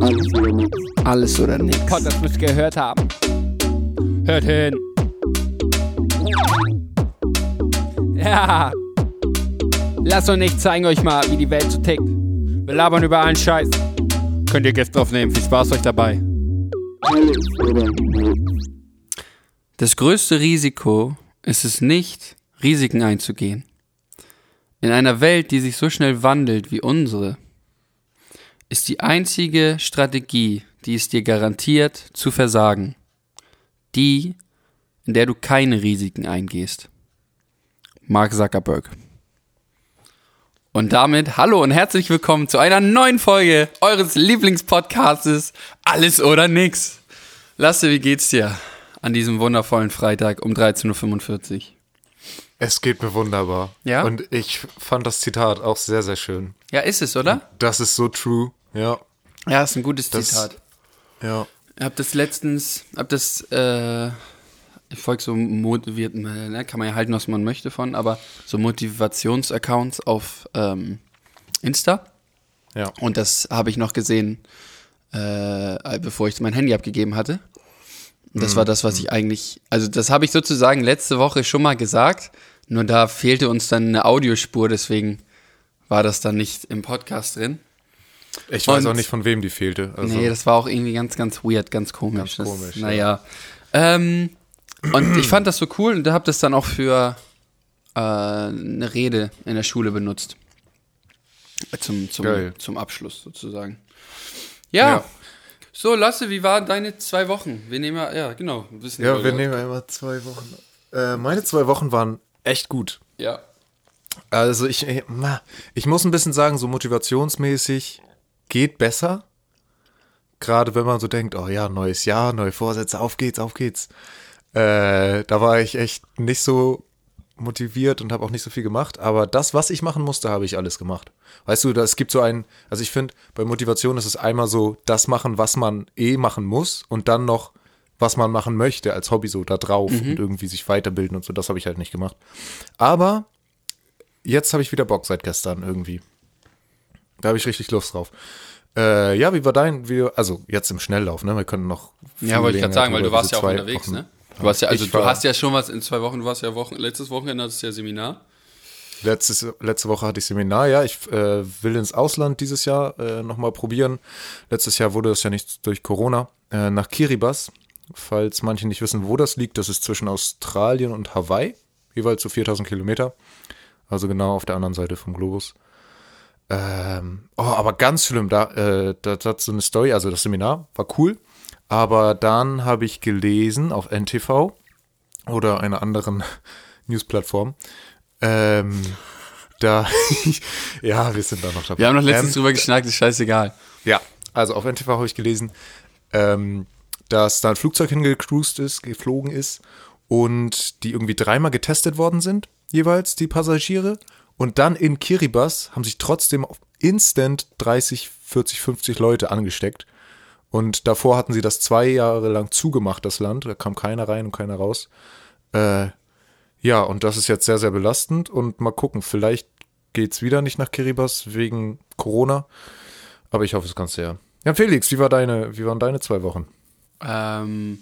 Alles oder nichts. Alles oder nichts. Podcast müsst ihr gehört haben. Hört hin. Ja. Lasst uns nicht zeigen euch mal, wie die Welt so tickt. Wir labern über allen Scheiß. Könnt ihr Gäste aufnehmen. Viel Spaß euch dabei. Alles oder nichts. Das größte Risiko ist es nicht, Risiken einzugehen. In einer Welt, die sich so schnell wandelt wie unsere, ist die einzige Strategie, die es dir garantiert, zu versagen. Die, in der du keine Risiken eingehst. Mark Zuckerberg. Und damit hallo und herzlich willkommen zu einer neuen Folge eures Lieblingspodcastes Alles oder Nix. Lasse, wie geht's dir an diesem wundervollen Freitag um 13.45 Uhr? Es geht mir wunderbar. Ja? Und ich fand das Zitat auch sehr, sehr schön. Ja, ist es, oder? Das ist so true. Ja. Ja, ist ein gutes Das- Zitat. Ja. Ich hab das letztens, hab das, äh, ich folge so motiviert, ne, kann man ja halten, was man möchte von, aber so Motivationsaccounts auf ähm, Insta. Ja. Und das habe ich noch gesehen, äh, bevor ich mein Handy abgegeben hatte. Das war das, was ich eigentlich, also das habe ich sozusagen letzte Woche schon mal gesagt, nur da fehlte uns dann eine Audiospur, deswegen war das dann nicht im Podcast drin. Ich weiß Und- auch nicht, von wem die fehlte. Also, Nee, das war auch irgendwie ganz, ganz weird, ganz komisch. Ganz komisch, das, Naja. Ähm, und ich fand das so cool und habe das dann auch für äh, eine Rede in der Schule benutzt. Zum, zum, Geil. zum Abschluss sozusagen. Ja. Ja. So, Lasse, wie waren deine zwei Wochen? Wir nehmen ja, ja, genau. Wissen ja, wir nehmen ja immer zwei Wochen. Äh, meine zwei Wochen waren echt gut. Ja. Also ich, äh, ich muss ein bisschen sagen, so motivationsmäßig geht besser. Gerade wenn man so denkt, oh ja, neues Jahr, neue Vorsätze, auf geht's, auf geht's. Äh, da war ich echt nicht so motiviert und habe auch nicht so viel gemacht. Aber das, was ich machen musste, habe ich alles gemacht. Weißt du, es gibt so ein, also ich finde, bei Motivation ist es einmal so, das machen, was man eh machen muss und dann noch, was man machen möchte als Hobby so da drauf und irgendwie sich weiterbilden und so. Das habe ich halt nicht gemacht. Aber jetzt habe ich wieder Bock seit gestern irgendwie. Da habe ich richtig Lust drauf. Äh, ja, wie war dein, wie, also jetzt im Schnelllauf, ne? Wir können noch. Ja, wollte ich gerade sagen, weil du warst ja auch unterwegs, Wochen. ne? Du warst ja, also Ich du war- hast ja schon was in zwei Wochen, du warst ja Wochen, letztes Wochenende hattest du ja Seminar. Letztes, letzte Woche hatte ich Seminar, ja. Ich äh, will ins Ausland dieses Jahr äh, nochmal probieren. Letztes Jahr wurde das ja nicht durch Corona. Äh, nach Kiribati, falls manche nicht wissen, wo das liegt. Das ist zwischen Australien und Hawaii, jeweils so 4000 Kilometer. Also genau auf der anderen Seite vom Globus. Ähm, oh, aber ganz schlimm, da, äh, da, da hat so eine Story, also das Seminar war cool. Aber dann habe ich gelesen auf NTV oder einer anderen Newsplattform, ähm, da, ja, wir sind da noch dabei. Wir haben noch letztens ähm, drüber geschnackt, ist scheißegal. Ja, also auf NTV habe ich gelesen, ähm, dass da ein Flugzeug hingecruised ist, geflogen ist und die irgendwie dreimal getestet worden sind, jeweils die Passagiere. Und dann in Kiribati haben sich trotzdem auf instant 30, 40, 50 Leute angesteckt. Und davor hatten sie das zwei Jahre lang zugemacht, das Land. Da kam keiner rein und keiner raus. Äh, ja, und das ist jetzt sehr, sehr belastend. Und mal gucken, vielleicht geht's wieder nicht nach Kiribati wegen Corona. Aber ich hoffe es ganz sehr. Ja, Felix, wie, war deine, wie waren deine zwei Wochen? Ähm,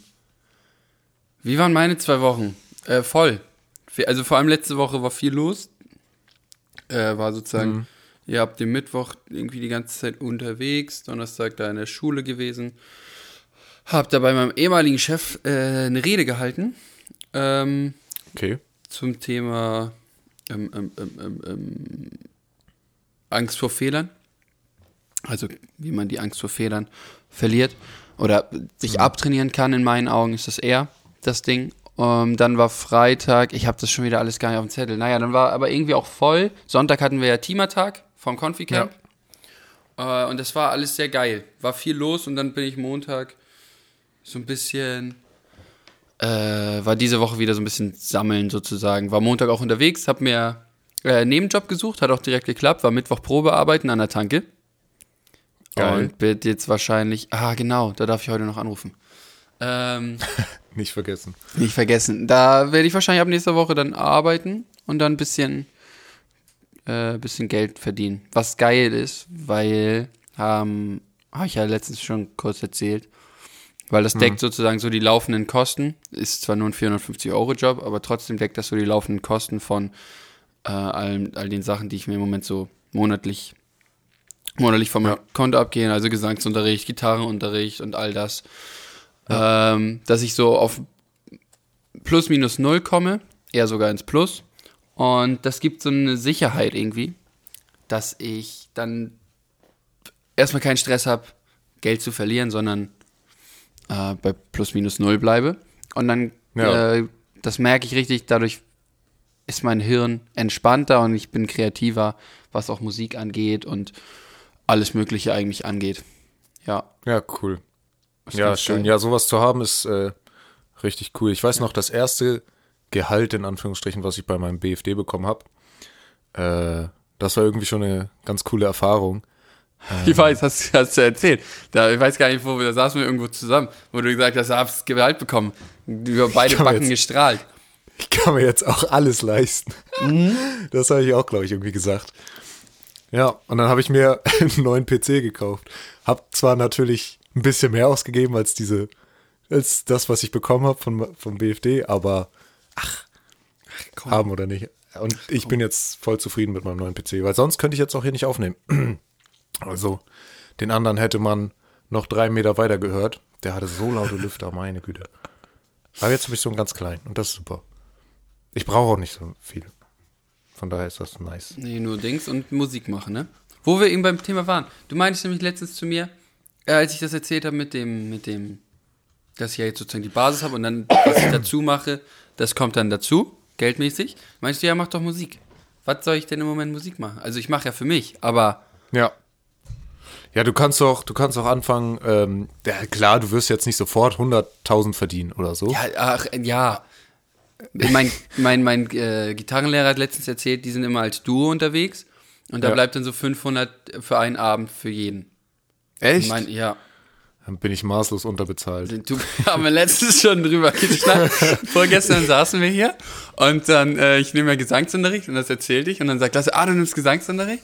wie waren meine zwei Wochen? Äh, voll. Also vor allem letzte Woche war viel los. Äh, war sozusagen, ihr habt den Mittwoch irgendwie die ganze Zeit unterwegs, Donnerstag da in der Schule gewesen. Hab da bei meinem ehemaligen Chef äh, eine Rede gehalten. Ähm, Okay. zum Thema ähm, ähm, ähm, ähm, ähm, Angst vor Fehlern. Also wie man die Angst vor Fehlern verliert oder sich abtrainieren kann, in meinen Augen ist das eher das Ding. Ähm, dann war Freitag, ich habe das schon wieder alles gar nicht auf dem Zettel. Naja, dann war aber irgendwie auch voll. Sonntag hatten wir ja Teamertag vom Confi-Camp. Äh, und das war alles sehr geil. War viel los und dann bin ich Montag so ein bisschen äh, war diese Woche wieder so ein bisschen sammeln sozusagen. War Montag auch unterwegs, hab mir äh, einen Nebenjob gesucht, hat auch direkt geklappt, war Mittwoch Probearbeiten an der Tanke. Geil. Und wird jetzt wahrscheinlich, ah genau, da darf ich heute noch anrufen. Ähm, Nicht vergessen. nicht vergessen. Da werde ich wahrscheinlich ab nächster Woche dann arbeiten und dann ein bisschen äh, bisschen Geld verdienen. Was geil ist, weil, ähm, habe ich ja letztens schon kurz erzählt, weil das deckt sozusagen so die laufenden Kosten. Ist zwar nur ein 450-Euro-Job, aber trotzdem deckt das so die laufenden Kosten von äh, all, all den Sachen, die ich mir im Moment so monatlich, monatlich von meinem Konto abgehen, also Gesangsunterricht, Gitarrenunterricht und all das. Ähm, dass ich so auf plus minus null komme, eher sogar ins Plus. Und das gibt so eine Sicherheit irgendwie, dass ich dann erstmal keinen Stress habe, Geld zu verlieren, sondern äh, bei plus minus null bleibe. Und dann, Ja. äh, das merke ich richtig, dadurch ist mein Hirn entspannter und ich bin kreativer, was auch Musik angeht und alles Mögliche eigentlich angeht. Ja. Ja, cool. Ja, schön. geil. Ja, sowas zu haben ist äh, richtig cool. Ich weiß noch, das erste Gehalt in Anführungsstrichen, was ich bei meinem BFD bekommen habe, äh, das war irgendwie schon eine ganz coole Erfahrung. Ich weiß, hast, hast du erzählt. Da, ich weiß gar nicht, wo wir, da saßen wir irgendwo zusammen, wo du gesagt hast, du hast Gehalt bekommen. Über beide Backen jetzt- gestrahlt. Ich kann mir jetzt auch alles leisten. Das habe ich auch, glaube ich, irgendwie gesagt. Ja, und dann habe ich mir einen neuen PC gekauft. Hab zwar natürlich ein bisschen mehr ausgegeben als diese, als das, was ich bekommen habe von, vom BFD, aber Komm. haben oder nicht. Und ich bin jetzt voll zufrieden mit meinem neuen PC, weil sonst könnte ich jetzt auch hier nicht aufnehmen. Also, den anderen hätte man noch drei Meter weiter gehört. Der hatte so laute Lüfter, meine Güte. Aber jetzt habe ich so einen ganz kleinen und das ist super. Ich brauche auch nicht so viel. Von daher ist das nice. Nee, nur Dings und Musik machen, ne? Wo wir eben beim Thema waren. Du meintest nämlich letztens zu mir, äh, als ich das erzählt habe mit dem, mit dem, dass ich ja jetzt sozusagen die Basis habe und dann, was ich dazu mache, das kommt dann dazu, geldmäßig. Meinst du, ja, mach doch Musik. Was soll ich denn im Moment Musik machen? Also ich mache ja für mich, aber Ja. Ja, du kannst auch, du kannst auch anfangen, ähm, ja klar, du wirst jetzt nicht sofort 100.000 verdienen oder so. Ja, ach, äh, ja. Mein, mein, mein äh, Gitarrenlehrer hat letztens erzählt, die sind immer als Duo unterwegs und da Ja. bleibt dann so 500 für einen Abend für jeden. Echt? Mein, ja, Dann bin ich maßlos unterbezahlt. du haben wir letztens schon drüber geschnackt. Vorgestern saßen wir hier und dann, äh, ich nehme ja Gesangsunterricht und das erzählte ich und dann sagt Lasse, ah, du nimmst Gesangsunterricht?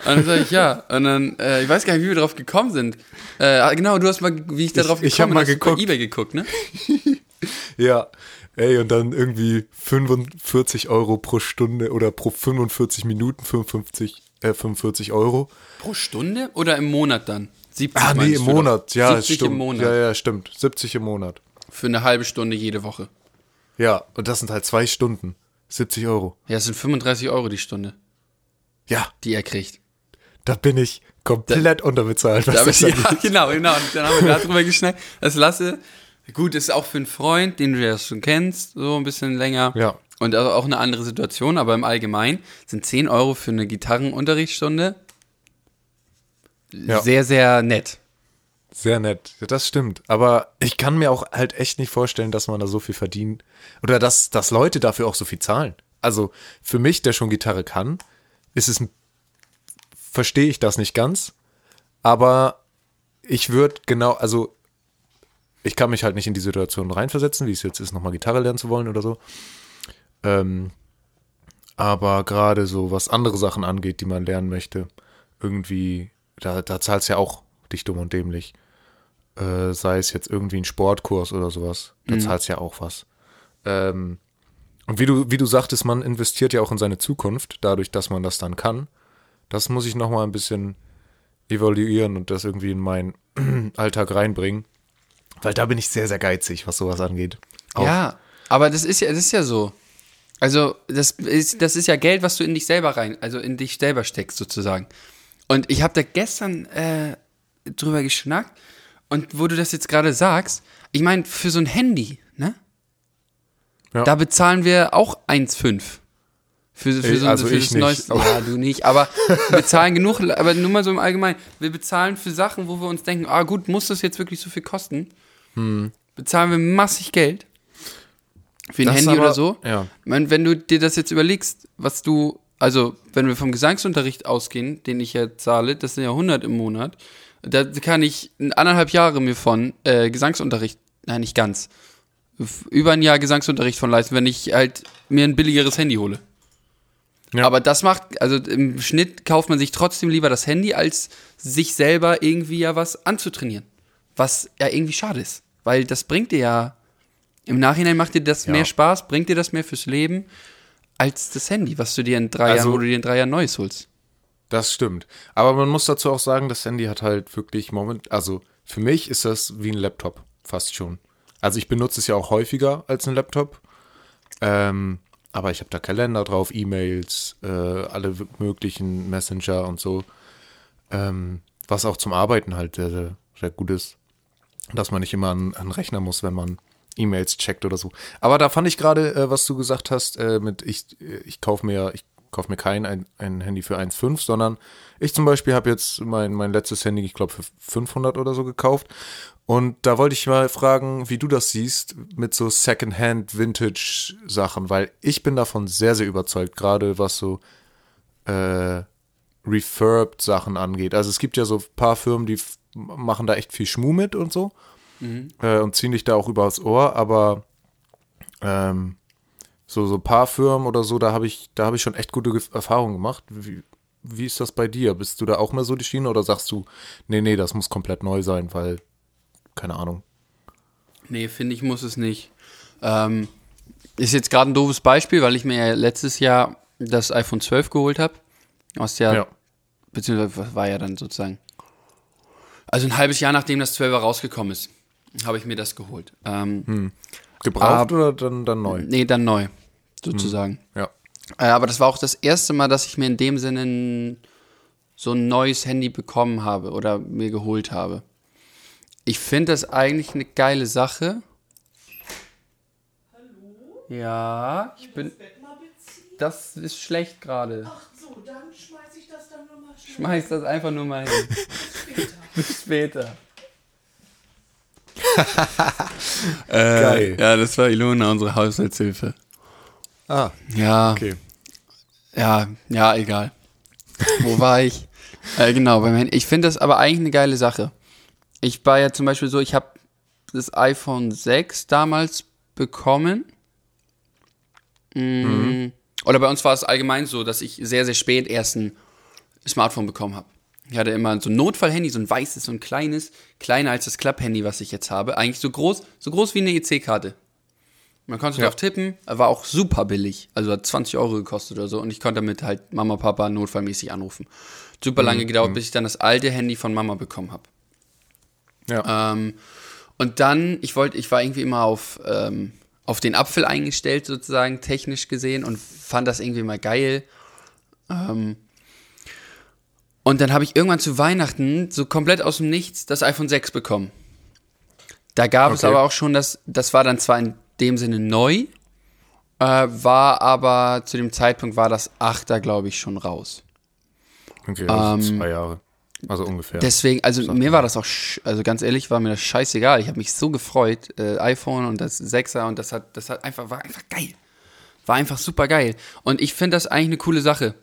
Und dann sage ich, ja. Und dann, äh, ich weiß gar nicht, wie wir drauf gekommen sind. Äh, ah, genau, du hast mal, wie ich da drauf Ich- ich hab gekommen mal bin, hast du geguckt. bei Ebay geguckt, ne? Ja, ey, und dann irgendwie 45 Euro pro Stunde oder pro 45 Minuten 55, äh, 45 Euro. Pro Stunde oder im Monat dann? 70 Ah, nee, im. Monat. Ja, 70 stimmt. im Monat. Ja, ja, stimmt. 70 im Monat. Für eine halbe Stunde jede Woche. Ja, und das sind halt zwei Stunden. 70 Euro. Ja, es sind 35 Euro die Stunde, Ja, die er kriegt. da bin ich komplett unterbezahlt. was Da das bist, ja, genau, genau. Und dann haben wir darüber geschnackt. Das Lasse, gut, ist auch für einen Freund, den du ja schon kennst, so ein bisschen länger. Ja. Und auch eine andere Situation, aber im Allgemeinen sind 10 Euro für eine Gitarrenunterrichtsstunde Ja. sehr, sehr nett. Sehr nett. Ja, das stimmt. Aber ich kann mir auch halt echt nicht vorstellen, dass man da so viel verdient. Oder dass, dass Leute dafür auch so viel zahlen. Also für mich, der schon Gitarre kann, ist es, ein- verstehe ich das nicht ganz. Aber ich würde genau, also ich kann mich halt nicht in die Situation reinversetzen, wie es jetzt ist, nochmal Gitarre lernen zu wollen oder so. Ähm, aber gerade so, was andere Sachen angeht, die man lernen möchte, irgendwie, da, da zahlst ja auch dich dumm und dämlich. Äh, sei es jetzt irgendwie ein Sportkurs oder sowas, da zahlst ja auch was. Ähm, und wie du, wie du sagtest, man investiert ja auch in seine Zukunft, dadurch, dass man das dann kann. Das muss ich nochmal ein bisschen evaluieren und das irgendwie in meinen Alltag reinbringen. Weil da bin ich sehr, sehr geizig, was sowas angeht. Auch- Ja, aber das ist ja, das ist ja so. Also, das ist, das ist ja Geld, was du in dich selber rein, also in dich selber steckst, sozusagen. Und ich habe da gestern äh, drüber geschnackt und wo du das jetzt gerade sagst, ich meine, für so ein Handy, ne? Ja. Da bezahlen wir auch 1,5. Für, für, Ey, so, also für ich das nicht, neueste. Ja, du nicht, aber wir bezahlen genug, aber nur mal so im Allgemeinen. Wir bezahlen für Sachen, wo wir uns denken, ah gut, muss das jetzt wirklich so viel kosten? Hm. Bezahlen wir massig Geld. Für ein Das Handy aber- oder so. ja. Ich meine, wenn du dir das jetzt überlegst, was du, also wenn wir vom Gesangsunterricht ausgehen, den ich ja zahle, das sind ja 100 im Monat, da kann ich anderthalb Jahre mir von äh, Gesangsunterricht, nein, nicht ganz, über ein Jahr Gesangsunterricht von leisten, wenn ich halt mir ein billigeres Handy hole. Ja. Aber das macht, also im Schnitt kauft man sich trotzdem lieber das Handy, als sich selber irgendwie ja was anzutrainieren. Was ja irgendwie schade ist. Weil das bringt dir ja, im Nachhinein macht dir das Ja. mehr Spaß, bringt dir das mehr fürs Leben, als das Handy, was du dir in drei Also- Jahren, wo du dir in drei Jahren Neues holst. Das stimmt. Aber man muss dazu auch sagen, das Handy hat halt wirklich Moment, also für mich ist das wie ein Laptop, fast schon. Also ich benutze es ja auch häufiger als ein Laptop. Ähm, aber ich habe da Kalender drauf, E-Mails, äh, alle möglichen Messenger und so. Ähm, was auch zum Arbeiten halt sehr, sehr, sehr gut ist. Dass man nicht immer an, an Rechner muss, wenn man E-Mails checkt oder so. Aber da fand ich gerade, äh, was du gesagt hast, äh, mit ich, äh, ich kaufe mir, ich kauf mir kein ein, ein Handy für 1,5, sondern ich zum Beispiel habe jetzt mein, mein letztes Handy, ich glaube, für 500 oder so gekauft. Und da wollte ich mal fragen, wie du das siehst mit so Secondhand Vintage Sachen, weil ich bin davon sehr, sehr überzeugt, gerade was so äh, refurbed Sachen angeht. Also es gibt ja so ein paar Firmen, die machen da echt viel Schmuh mit und so äh, und ziehen dich da auch übers Ohr, aber ähm, so so ein paar Firmen oder so, da habe ich da habe ich schon echt gute Ge- Erfahrungen gemacht. Wie, wie ist das bei dir? Bist du da auch mehr so die Schiene oder sagst du, nee, nee, das muss komplett neu sein, weil keine Ahnung. Nee, finde ich, muss es nicht. Ähm, ist jetzt gerade ein doofes Beispiel, weil ich mir ja letztes Jahr das iPhone 12 geholt habe. Aus der, Ja. beziehungsweise was war ja dann sozusagen. Also ein halbes Jahr nachdem das 12er rausgekommen ist, habe ich mir das geholt. Ähm, Gebraucht Ah. oder dann dann neu? Nee, dann neu, sozusagen. Ja. Äh, aber das war auch das erste Mal, dass ich mir in dem Sinne ein, so ein neues Handy bekommen habe oder mir geholt habe. Ich finde das eigentlich eine geile Sache. Hallo? Ja, ich bin. Das ist schlecht gerade. Ach so, dann schmeiß ich das dann nochmal schnell. Schmeiß das einfach nur mal hin. Bis später. Geil. Ja, das war Ilona, unsere Haushaltshilfe. Ah, Ja. okay. Ja, ja, egal. Wo war ich? Äh, genau, beim Handy. Ich finde das aber eigentlich eine geile Sache. Ich war ja zum Beispiel so, ich habe das iPhone 6 damals bekommen. Mm, Oder bei uns war es allgemein so, dass ich sehr, sehr spät erst ein Smartphone bekommen habe. Ich hatte immer so ein Notfallhandy, so ein weißes, so ein kleines, kleiner als das Klapphandy, was ich jetzt habe. Eigentlich so groß, so groß wie eine EC-Karte. Man konnte Ja. drauf tippen, war auch super billig. Also hat 20 Euro gekostet oder so. Und ich konnte damit halt Mama, Papa notfallmäßig anrufen. Super lange gedauert, bis ich dann das alte Handy von Mama bekommen habe. Ja. Ähm, und dann, ich wollte, ich war irgendwie immer auf, ähm, auf den Apfel eingestellt, sozusagen, technisch gesehen, und fand das irgendwie mal geil. Ähm, und dann habe ich irgendwann zu Weihnachten so komplett aus dem Nichts das iPhone 6 bekommen. Da gab es Okay. aber auch schon das, das war dann zwar in dem Sinne neu, äh, war aber zu dem Zeitpunkt war das 8er, glaube ich, schon raus. Okay, also ähm, zwei Jahre. Also ungefähr. Deswegen, also mir war das auch, also ganz ehrlich, war mir das scheißegal. Ich habe mich so gefreut, äh, iPhone und das 6er und das hat, das hat einfach, war einfach geil. War einfach super geil. Und ich finde das eigentlich eine coole Sache.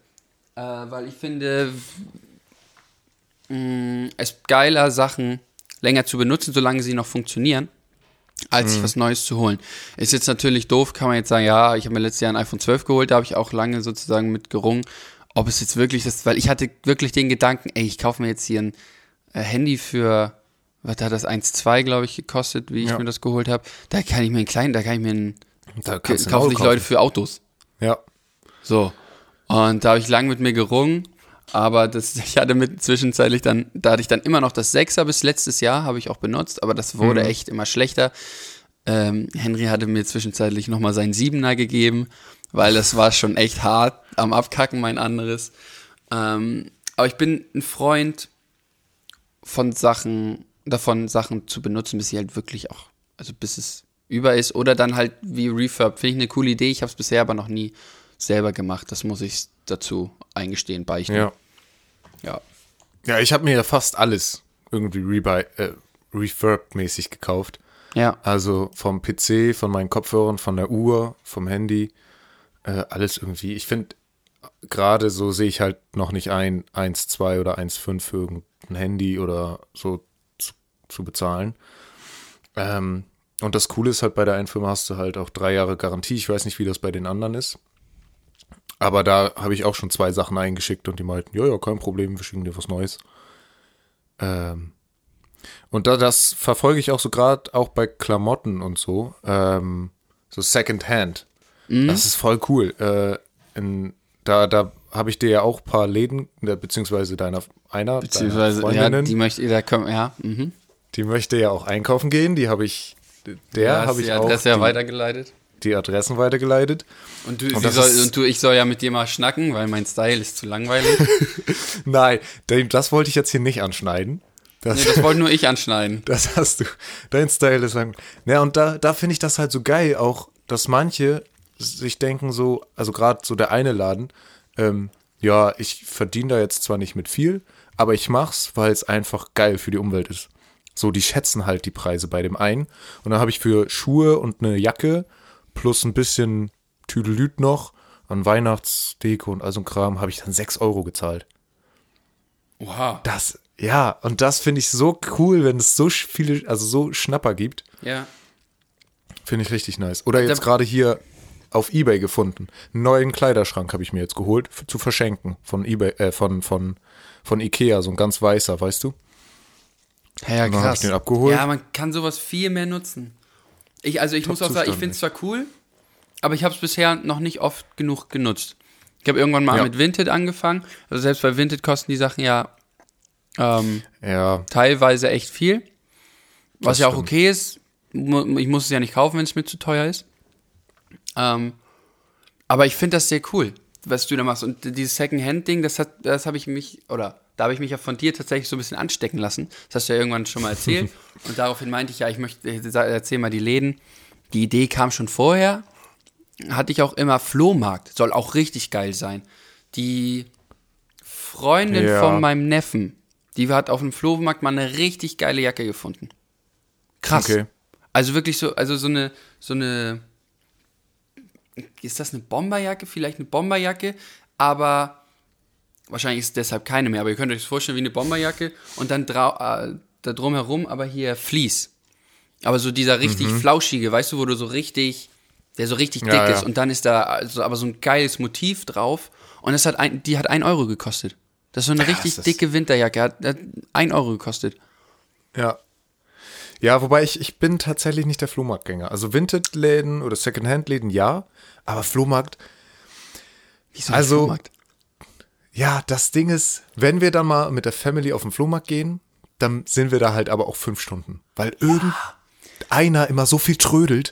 Äh, weil ich finde, mh, es ist geiler, Sachen länger zu benutzen, solange sie noch funktionieren, als sich was Neues zu holen. Ist jetzt natürlich doof, kann man jetzt sagen, ja, ich habe mir letztes Jahr ein iPhone 12 geholt, da habe ich auch lange sozusagen mit gerungen, ob es jetzt wirklich ist, weil ich hatte wirklich den Gedanken, ey, ich kaufe mir jetzt hier ein äh, Handy für, was hat das, 1,2, glaube ich, gekostet, wie ich Ja. mir das geholt habe. Da kann ich mir einen kleinen, da kann ich mir einen, da kaufen sich Leute für Autos. Ja. So. Und da habe ich lang mit mir gerungen, aber das, ich hatte mit zwischenzeitlich dann, da hatte ich dann immer noch das Sechser bis letztes Jahr, habe ich auch benutzt, aber das wurde echt immer schlechter. Ähm, Henry hatte mir zwischenzeitlich nochmal seinen Siebener gegeben, weil das war schon echt hart am Abkacken, mein anderes. Ähm, aber ich bin ein Freund von Sachen, davon Sachen zu benutzen, bis sie halt wirklich auch, also bis es über ist oder dann halt wie Refurb. Finde ich eine coole Idee. Ich habe es bisher aber noch nie selber gemacht. Das muss ich dazu eingestehen, beichten. Ja. ja. Ja, ich habe mir ja fast alles irgendwie rebuy, äh, refurb-mäßig gekauft. Ja. Also vom PC, von meinen Kopfhörern, von der Uhr, vom Handy, äh, alles irgendwie. Ich finde, gerade so sehe ich halt noch nicht ein, 1,2 oder 1,5 für irgendein Handy oder so zu, zu bezahlen. Ähm, und das Coole ist halt, bei der einen Firma hast du halt auch drei Jahre Garantie. Ich weiß nicht, wie das bei den anderen ist. Aber da habe ich auch schon zwei Sachen eingeschickt und die meinten, ja, ja, kein Problem, wir schicken dir was Neues. Ähm, und da das verfolge ich auch so gerade auch bei Klamotten und so, ähm, so Secondhand. Mhm. Das ist voll cool. Äh, in, da da habe ich dir ja auch ein paar Läden, äh, beziehungsweise deiner einer Beziehungsweise, deiner ja, die die, möchte, da kommen, ja, mhm. möchte ja auch einkaufen gehen. Die habe ich, der Ja, habe ich die auch Adresse ja die, weitergeleitet. Die Adressen weitergeleitet. Und du, Und soll, ist- und du, ich soll ja mit dir mal schnacken, weil mein Style ist zu langweilig. Nein, das wollte ich jetzt hier nicht anschneiden. Das, nee, das wollte nur ich anschneiden. Das hast du. Dein Style ist lang. Ja, und da, da finde ich das halt so geil, auch, dass manche sich denken so, also gerade so der eine Laden, ähm, ja, ich verdiene da jetzt zwar nicht mit viel, aber ich mach's, weil es einfach geil für die Umwelt ist. So, die schätzen halt die Preise bei dem einen. Und dann habe ich für Schuhe und eine Jacke plus ein bisschen Tüdelüt noch an Weihnachtsdeko und all so ein Kram, habe ich dann 6 Euro gezahlt. Oha. Das, ja, und das finde ich so cool, wenn es so viele, also so Schnapper gibt. Ja. Finde ich richtig nice. Oder jetzt gerade hier auf Ebay gefunden. Einen neuen Kleiderschrank habe ich mir jetzt geholt, zu verschenken. Von Ebay, äh, von, von, von Ikea, so ein ganz weißer, weißt du? Ja, ja krass. ich den abgeholt. Ja, man kann sowas viel mehr nutzen. Ich, also ich muss auch sagen, ich finde es zwar cool, aber ich habe es bisher noch nicht oft genug genutzt. Ich habe irgendwann mal Ja. mit Vinted angefangen. Also selbst bei Vinted kosten die Sachen ja ähm, Ja, teilweise echt viel. Was Das ja auch stimmt. okay ist. Ich muss es ja nicht kaufen, wenn es mir zu teuer ist. Ähm, aber ich finde das sehr cool, was du da machst. Und dieses Second-Hand-Ding, das hat, das habe ich mich, oder da habe ich mich ja von dir tatsächlich so ein bisschen anstecken lassen. Das hast du ja irgendwann schon mal erzählt. Und daraufhin meinte ich, ja, ich möchte, sag- erzähl mal die Läden. Die Idee kam schon vorher. Hatte ich auch immer Flohmarkt. Soll auch richtig geil sein. Die Freundin Ja. von meinem Neffen, die hat auf dem Flohmarkt mal eine richtig geile Jacke gefunden. Krass. Okay. Also wirklich so, also so eine, so eine, ist das eine Bomberjacke? Vielleicht eine Bomberjacke, aber wahrscheinlich ist es deshalb keine mehr. Aber ihr könnt euch das vorstellen wie eine Bomberjacke und dann äh, da drumherum aber hier Vlies. Aber so dieser richtig flauschige, weißt du, wo du so richtig, der so richtig dick Mhm. Ja, ja. ist und dann ist da also aber so ein geiles Motiv drauf und es hat ein, die hat ein Euro gekostet. Das ist so eine richtig das- dicke Winterjacke, hat, hat ein Euro gekostet. ja. Ja, wobei ich, ich bin tatsächlich nicht der Flohmarktgänger. Also Vinted-Läden oder Secondhand-Läden ja, aber Flohmarkt, Wieso Also- Flohmarkt? Ja, das Ding ist, wenn wir dann mal mit der Family auf den Flohmarkt gehen, dann sind wir da halt aber auch fünf Stunden. Weil irgendeiner immer so viel trödelt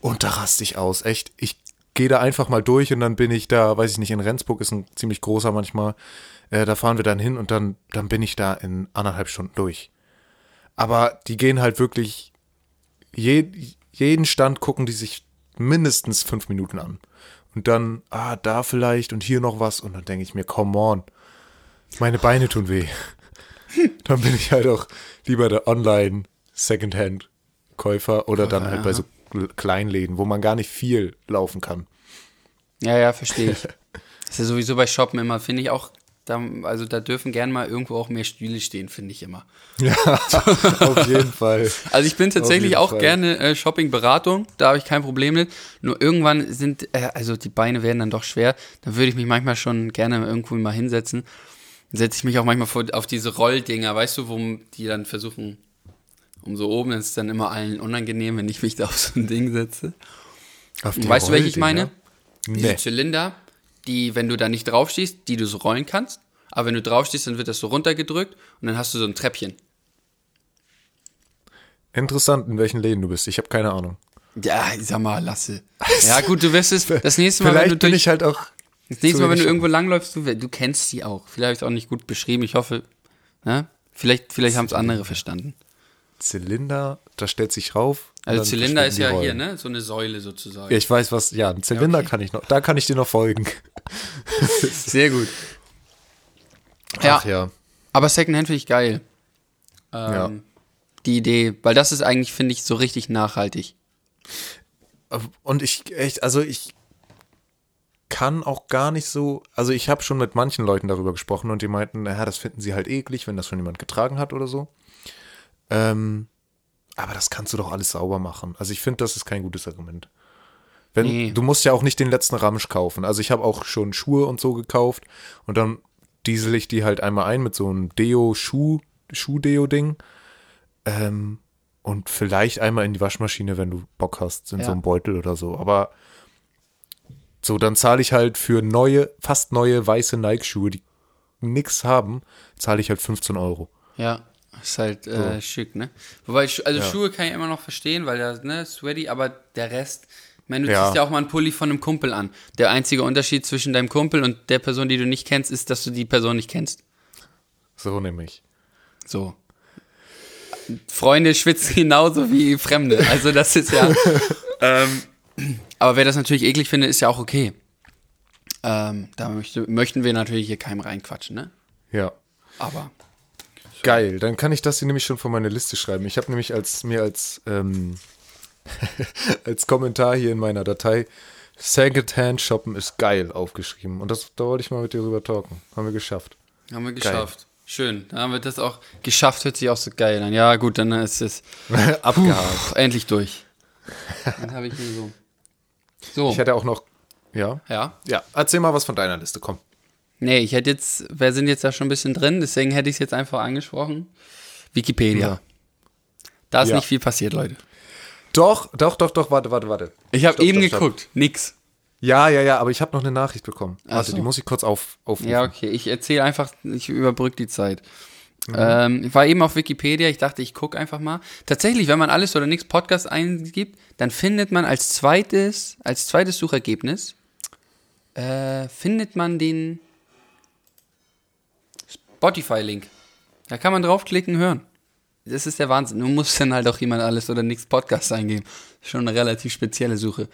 und da raste ich aus. Echt, ich gehe da einfach mal durch und dann bin ich da, weiß ich nicht, in Rendsburg ist ein ziemlich großer manchmal. Äh, da fahren wir dann hin und dann, dann bin ich da in anderthalb Stunden durch. Aber die gehen halt wirklich je, jeden Stand gucken die sich mindestens fünf Minuten an. Und dann, ah, da vielleicht und hier noch was. Und dann denke ich mir, come on. Meine Beine tun weh. dann bin ich halt auch lieber der Online-Secondhand-Käufer oder dann halt bei so Kle- Kleinläden, wo man gar nicht viel laufen kann. Ja, ja, verstehe ich. Das ist ja sowieso bei Shoppen immer, finde ich auch, da, also da dürfen gern mal irgendwo auch mehr Stühle stehen, finde ich immer. Auf jeden Fall. Also ich bin tatsächlich auch Fall. gerne äh, Shopping-Beratung, da habe ich kein Problem mit. Nur irgendwann sind, äh, also die Beine werden dann doch schwer. Da würde ich mich manchmal schon gerne irgendwo mal hinsetzen. Dann setze ich mich auch manchmal vor, auf diese Rolldinger, weißt du, wo die dann versuchen, um so oben, das ist dann immer allen unangenehm, wenn ich mich da auf so ein Ding setze. Auf die weißt du, welche ich meine? Diese Nee. Zylinder, die, wenn du da nicht draufstehst, die du so rollen kannst. Aber wenn du draufstehst, dann wird das so runtergedrückt und dann hast du so ein Treppchen. Interessant, in welchen Läden du bist. Ich habe keine Ahnung. Ja, ich sag mal, lasse. Ja, gut, du wirst es das nächste Mal, wenn Vielleicht du bin durch, ich halt auch. das nächste Mal, wenn du irgendwo langläufst, du, du kennst sie auch. Vielleicht habe ich es auch nicht gut beschrieben. Ich hoffe, ne? Vielleicht, vielleicht haben es andere verstanden. Zylinder, da stellt sich rauf. Also Zylinder ist ja hier, ne? So eine Säule sozusagen. Ja, ich weiß was, ja, ein Zylinder okay. kann ich noch, da kann ich dir noch folgen. Sehr gut. Ja, Ach ja. aber Secondhand finde ich geil. Ähm, Ja. Die Idee, weil das ist eigentlich, finde ich, so richtig nachhaltig. Und ich, echt, also ich kann auch gar nicht so, also ich habe schon mit manchen Leuten darüber gesprochen und die meinten, naja, das finden sie halt eklig, wenn das schon jemand getragen hat oder so. Ähm, aber das kannst du doch alles sauber machen. Also ich finde, das ist kein gutes Argument. Wenn, Nee. Du musst ja auch nicht den letzten Ramsch kaufen. Also ich habe auch schon Schuhe und so gekauft und dann diesel ich die halt einmal ein mit so einem Deo-Schuh, Schuh-Deo-Ding. Ähm, und vielleicht einmal in die Waschmaschine, wenn du Bock hast, in Ja. so einem Beutel oder so. Aber so, dann zahle ich halt für neue, fast neue weiße Nike-Schuhe, die nix haben, zahle ich halt 15 Euro. Ja, ist halt äh, schick, ne? Wobei, also Ja. Schuhe kann ich immer noch verstehen, weil das, ne, sweaty, aber der Rest, ich meine, du Ja. ziehst ja auch mal einen Pulli von einem Kumpel an. Der einzige Unterschied zwischen deinem Kumpel und der Person, die du nicht kennst, ist, dass du die Person nicht kennst. So nämlich. So. Freunde schwitzen genauso wie Fremde. Also das ist ja. ähm, aber wer das natürlich eklig findet, ist ja auch okay. Ähm, da möchte, möchten wir natürlich hier keinem reinquatschen, ne? Ja. Aber. Geil, dann kann ich das hier nämlich schon von meiner Liste schreiben. Ich habe nämlich als mir als ähm, als Kommentar hier in meiner Datei Secondhand shoppen ist geil aufgeschrieben und das da wollte ich mal mit dir drüber talken. Haben wir geschafft. Haben wir geschafft. Schön. Da haben wir das auch geschafft, hört sich auch so geil an. Ja, gut, dann ist es Abgehakt. Endlich durch. Dann habe ich hier so. So. Ich hätte auch noch ja. ja. Ja, erzähl mal was von deiner Liste, komm. Nee, ich hätte jetzt, wir sind jetzt da schon ein bisschen drin, deswegen hätte ich es jetzt einfach angesprochen. Wikipedia. Ja. Da ist Ja. nicht viel passiert, Leute. Doch, doch, doch, doch, warte, warte, warte. Ich habe Stopp, eben stopp, stopp. geguckt, nix. Ja, ja, ja, aber ich habe noch eine Nachricht bekommen. Ach Warte, so. die muss ich kurz auf, aufrufen. Ja, okay, ich erzähle einfach, ich überbrück die Zeit. Ähm, ich war eben auf Wikipedia, ich dachte, ich gucke einfach mal. Tatsächlich, wenn man alles oder nichts Podcast eingibt, dann findet man als zweites, als zweites Suchergebnis, äh, findet man den Spotify-Link. Da kann man draufklicken, hören. Das ist der Wahnsinn. Nun muss dann halt auch jemand alles oder nichts Podcast eingeben. Schon eine relativ spezielle Suche.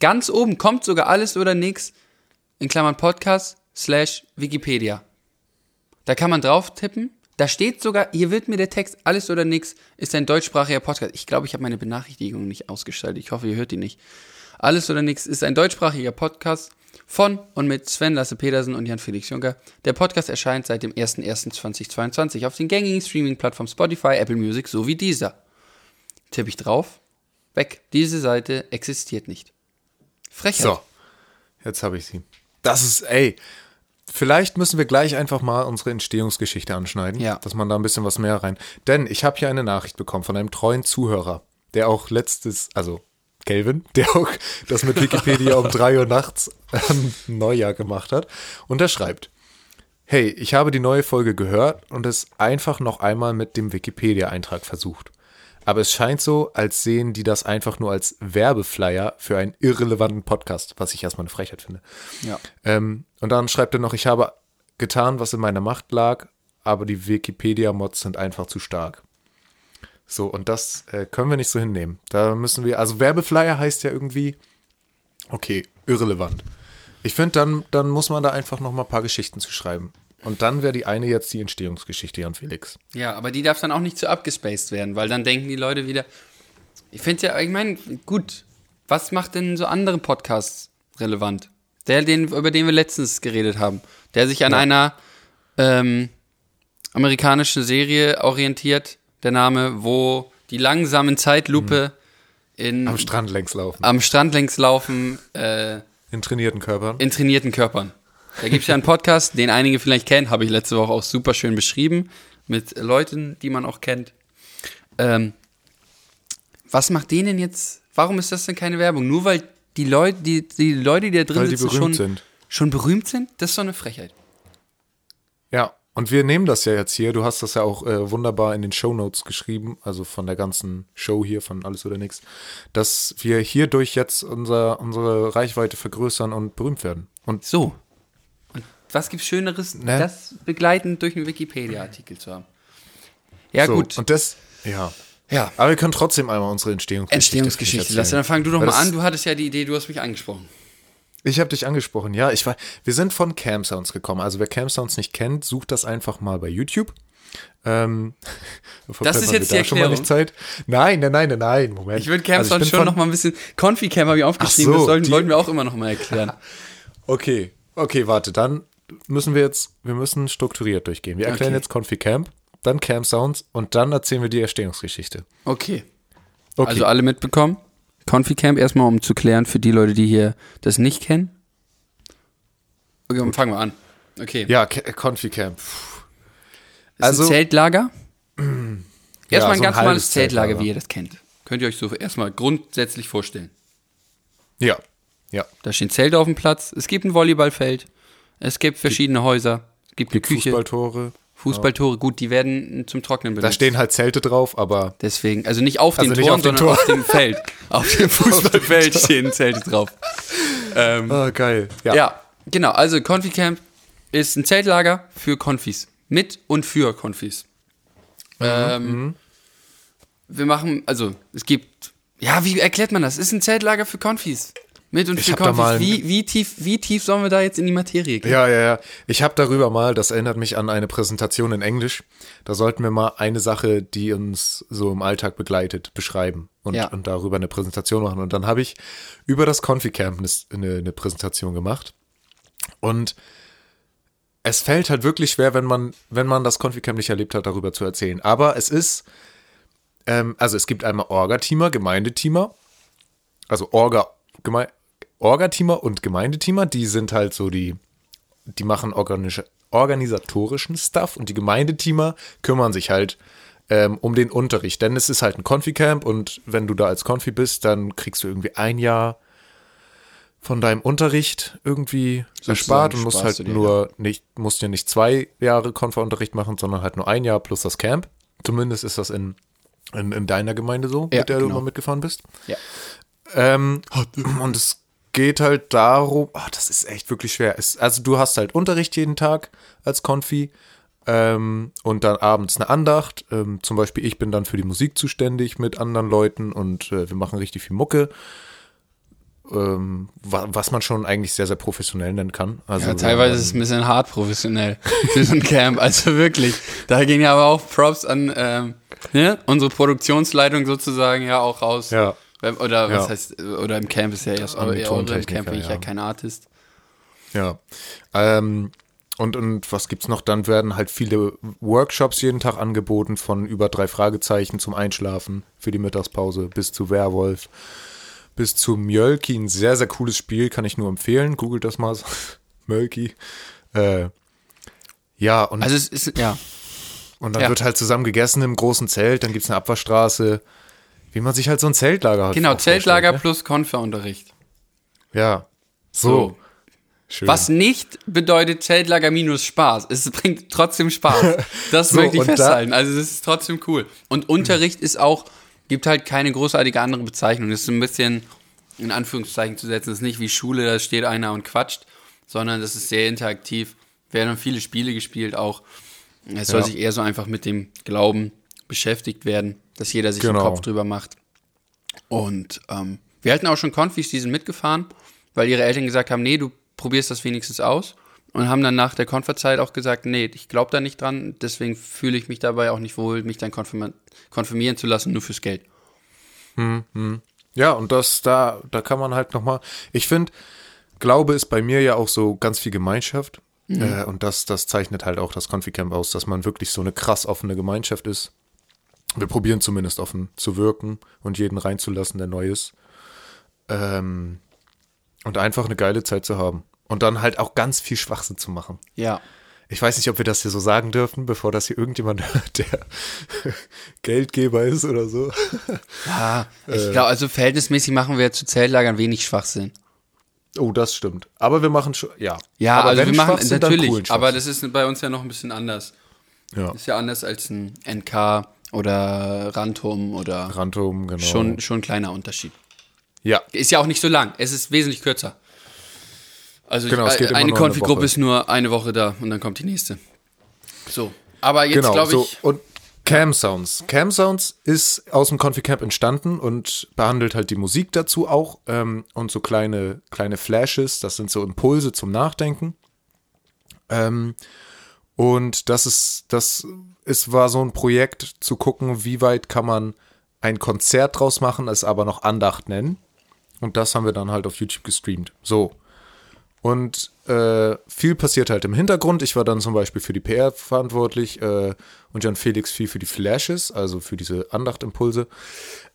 Ganz oben kommt sogar alles oder nichts in Klammern Podcast slash Wikipedia. Da kann man drauf tippen. Da steht sogar, hier wird mir der Text alles oder nix ist ein deutschsprachiger Podcast. Ich glaube, ich habe meine Benachrichtigung nicht ausgeschaltet. Ich hoffe, ihr hört die nicht. Alles oder nix ist ein deutschsprachiger Podcast von und mit Sven Lasse Petersen und Jan-Felix Juncker. Der Podcast erscheint seit dem 01.01.2022 auf den gängigen Streaming-Plattformen Spotify, Apple Music sowie dieser. Tippe ich drauf. Weg. Diese Seite existiert nicht. Frechheit. So, jetzt habe ich sie. Das ist, ey, vielleicht müssen wir gleich einfach mal unsere Entstehungsgeschichte anschneiden, Ja. dass man da ein bisschen was mehr rein. Denn ich habe hier eine Nachricht bekommen von einem treuen Zuhörer, der auch letztes, also Kelvin, der auch das mit Wikipedia um 3 Uhr nachts am Neujahr gemacht hat. Und er schreibt, hey, ich habe die neue Folge gehört und es einfach noch einmal mit dem Wikipedia-Eintrag versucht. Aber es scheint so, als sehen die das einfach nur als Werbeflyer für einen irrelevanten Podcast, was ich erstmal eine Frechheit finde. Ja. Ähm, und dann schreibt er noch, ich habe getan, was in meiner Macht lag, aber die Wikipedia-Mods sind einfach zu stark. So, und das äh, können wir nicht so hinnehmen. Da müssen wir, also Werbeflyer heißt ja irgendwie, okay, irrelevant. Ich finde, dann, dann muss man da einfach noch mal ein paar Geschichten zu schreiben. Und dann wäre die eine jetzt die Entstehungsgeschichte, Jan Felix. Ja, aber die darf dann auch nicht zu abgespaced werden, weil dann denken die Leute wieder. Ich finde ja, ich meine, gut, was macht denn so andere Podcasts relevant? Der, den, über den wir letztens geredet haben, der sich an einer ähm, amerikanischen Serie orientiert, der Name, wo die langsamen Zeitlupe in, Am Strand längs laufen. am Strand längs laufen, äh, In trainierten Körpern. in trainierten Körpern. Da gibt es ja einen Podcast, den einige vielleicht kennen, habe ich letzte Woche auch super schön beschrieben, mit Leuten, die man auch kennt. Ähm, was macht denen jetzt, warum ist das denn keine Werbung? Nur weil die Leute, die, die Leute, die da drin Weil die sitzen, berühmt schon, sind. schon berühmt sind? Das ist doch eine Frechheit. Ja, und wir nehmen das ja jetzt hier. Du hast das ja auch äh, wunderbar in den Shownotes geschrieben, also von der ganzen Show hier, von Alles oder Nix, dass wir hierdurch jetzt unser, unsere Reichweite vergrößern und berühmt werden. Und So. Und was gibt's Schöneres, Ne? das begleitend durch einen Wikipedia-Artikel zu haben? Ja, so, gut. Und das, ja. ja. Aber wir können trotzdem einmal unsere Entstehungsgeschichte Entstehungsgeschichte. Lass, dann fang du doch Weil mal an. Du hattest ja die Idee, du hast mich angesprochen. Ich habe dich angesprochen, ja. Ich war, wir sind von Cam Sounds gekommen. Also wer Cam Sounds nicht kennt, sucht das einfach mal bei YouTube. Ähm, Das ist jetzt wir die da schon mal Erklärung. nicht Zeit. Nein, nein, nein, nein, nein, Moment. Ich würde Camp Also bin schon noch mal ein bisschen. Confi-Camp habe ich aufgeschrieben, so, das sollten, die- wollten wir auch immer noch mal erklären. Okay, okay, warte, dann müssen wir jetzt, wir müssen strukturiert durchgehen. Wir erklären Okay. jetzt Confi Camp, dann Camp Sounds und dann erzählen wir die Entstehungsgeschichte. Okay. Okay, Also alle mitbekommen? Confi-Camp erstmal, um zu klären für die Leute, die hier das nicht kennen. Okay, dann fangen wir an. Okay. Ja, Confi-Camp. Ist also- ein Zeltlager. Ja, Erstmal ein so ein ganz normales halbes Zeltlager, Zeltlager. wie ihr das kennt. Könnt ihr euch so erstmal grundsätzlich vorstellen. Ja, ja. Da stehen Zelte auf dem Platz, es gibt ein Volleyballfeld, es gibt verschiedene Häuser, es gibt, Gibt eine Küche, Fußballtore. Fußballtore, gut, die werden zum Trocknen benutzt. Da stehen halt Zelte drauf, aber Deswegen, also nicht auf Also den nicht Toren, auf sondern Toren. auf dem Feld. Auf dem Fußballfeld stehen Zelte drauf. Ähm, ah, geil. ja. genau. Also Confi-Camp ist ein Zeltlager für Konfis. Mit und für Konfis. Mhm, Ähm, wir machen, also es gibt, ja, wie erklärt man das? Ist ein Zeltlager für Konfis. Mit und für Konfis. Wie, wie, tief, wie tief sollen wir da jetzt in die Materie gehen? Ja, ja, ja. Ich habe darüber mal, das erinnert mich an eine Präsentation in Englisch. Da sollten wir mal eine Sache, die uns so im Alltag begleitet, beschreiben und, Ja. und darüber eine Präsentation machen. Und dann habe ich über das Confi-Camp eine, eine, eine Präsentation gemacht. Und es fällt halt wirklich schwer, wenn man, wenn man das Confi-Camp nicht erlebt hat, darüber zu erzählen. Aber es ist, ähm, also es gibt einmal Orga-Teamer, Gemeindeteamer, also Orga, Geme Orga-Teamer und Gemeindeteamer, die sind halt so die, die machen organisch, organisatorischen Stuff und die Gemeindeteamer kümmern sich halt ähm, um den Unterricht. Denn es ist halt ein Konfi-Camp und wenn du da als Konfi bist, dann kriegst du irgendwie ein Jahr von deinem Unterricht irgendwie erspart und musst halt du nur nicht, musst ja nicht zwei Jahre Konfa-Unterricht machen, sondern halt nur ein Jahr plus das Camp. Zumindest ist das in, in, in deiner Gemeinde so, Ja, mit der du genau. immer mitgefahren bist. Ja. Ähm, und es geht halt darum, ach, das ist echt wirklich schwer. Es, also du hast halt Unterricht jeden Tag als Konfi ähm, und dann abends eine Andacht. Ähm, zum Beispiel ich bin dann für die Musik zuständig mit anderen Leuten und äh, wir machen richtig viel Mucke. Ähm, wa was man schon eigentlich sehr, sehr professionell nennen kann. Also, Ja, teilweise ist es ein bisschen hart professionell für so ein Camp. Also wirklich. Da gehen ja aber auch Props an ähm, ne? unsere Produktionsleitung sozusagen ja auch raus. Ja. Oder was Ja. heißt, oder im Camp ist ja erst eher eure im Camp bin ich ja ja. kein Artist. Ja. Ähm, und, und was gibt's noch? Dann werden halt viele Workshops jeden Tag angeboten, von über drei Fragezeichen zum Einschlafen für die Mittagspause bis zu Werwolf, bis zu Mjölki. Ein sehr, sehr cooles Spiel, kann ich nur empfehlen. Googelt das mal. Mjölki. Äh, ja, und, Also es ist, ja. und dann ja. wird halt zusammen gegessen im großen Zelt, dann gibt's eine Abwaschstraße. Wie man sich halt so ein Zeltlager halt Genau, Zeltlager ne? plus Konferunterricht. Ja. So. So. Schön. Was nicht bedeutet Zeltlager minus Spaß. Es bringt trotzdem Spaß. Das So, möchte ich und da- festhalten. Also das ist trotzdem cool. Und Unterricht ist auch, gibt halt keine großartige andere Bezeichnung. Das ist ein bisschen in Anführungszeichen zu setzen. Das ist nicht wie Schule, da steht einer und quatscht, sondern das ist sehr interaktiv. Werden viele Spiele gespielt auch. Es soll Ja. sich eher so einfach mit dem Glauben beschäftigt werden, dass jeder sich Genau. den Kopf drüber macht. Und ähm, wir hatten auch schon Konfis, die sind mitgefahren, weil ihre Eltern gesagt haben, nee, du probierst das wenigstens aus. Und haben dann nach der Konferzeit auch gesagt, nee, ich glaube da nicht dran, deswegen fühle ich mich dabei auch nicht wohl, mich dann konfirmieren zu lassen, nur fürs Geld. Ja, und das, da, da kann man halt nochmal, ich finde, Glaube ist bei mir ja auch so ganz viel Gemeinschaft. Äh, und das, das zeichnet halt auch das Confi-Camp aus, dass man wirklich so eine krass offene Gemeinschaft ist. Wir probieren zumindest offen zu wirken und jeden reinzulassen, der neu ist. Ähm, und einfach eine geile Zeit zu haben. Und dann halt auch ganz viel Schwachsinn zu machen. Ja. Ich weiß nicht, ob wir das hier so sagen dürfen, bevor das hier irgendjemand hört, der Geldgeber ist oder so. Ja, ich glaube, also verhältnismäßig machen wir zu Zeltlagern wenig Schwachsinn. Oh, das stimmt. Aber wir machen schon, ja. Ja, aber also wir machen natürlich, aber das ist bei uns ja noch ein bisschen anders. ja. Ist ja anders als ein NK oder Rantum oder Rantum, genau. schon, schon ein kleiner Unterschied. Ja, Ist ja auch nicht so lang, es ist wesentlich kürzer. Also Genau, es geht immer eine Konfigruppe ist nur eine Woche da und dann kommt die nächste. So, aber jetzt genau. glaube so. ich, Und Cam Sounds. Cam Sounds ist aus dem Confi Camp entstanden und behandelt halt die Musik dazu auch ähm, und so kleine, kleine Flashes. Das sind so Impulse zum Nachdenken. Ähm, und das ist, das ist, war so ein Projekt zu gucken, wie weit kann man ein Konzert draus machen, es aber noch Andacht nennen. Und das haben wir dann halt auf YouTube gestreamt. So. Und äh, viel passiert halt im Hintergrund. Ich war dann zum Beispiel für die PR verantwortlich äh, und Jan Felix viel für die Flashes, also für diese Andachtimpulse.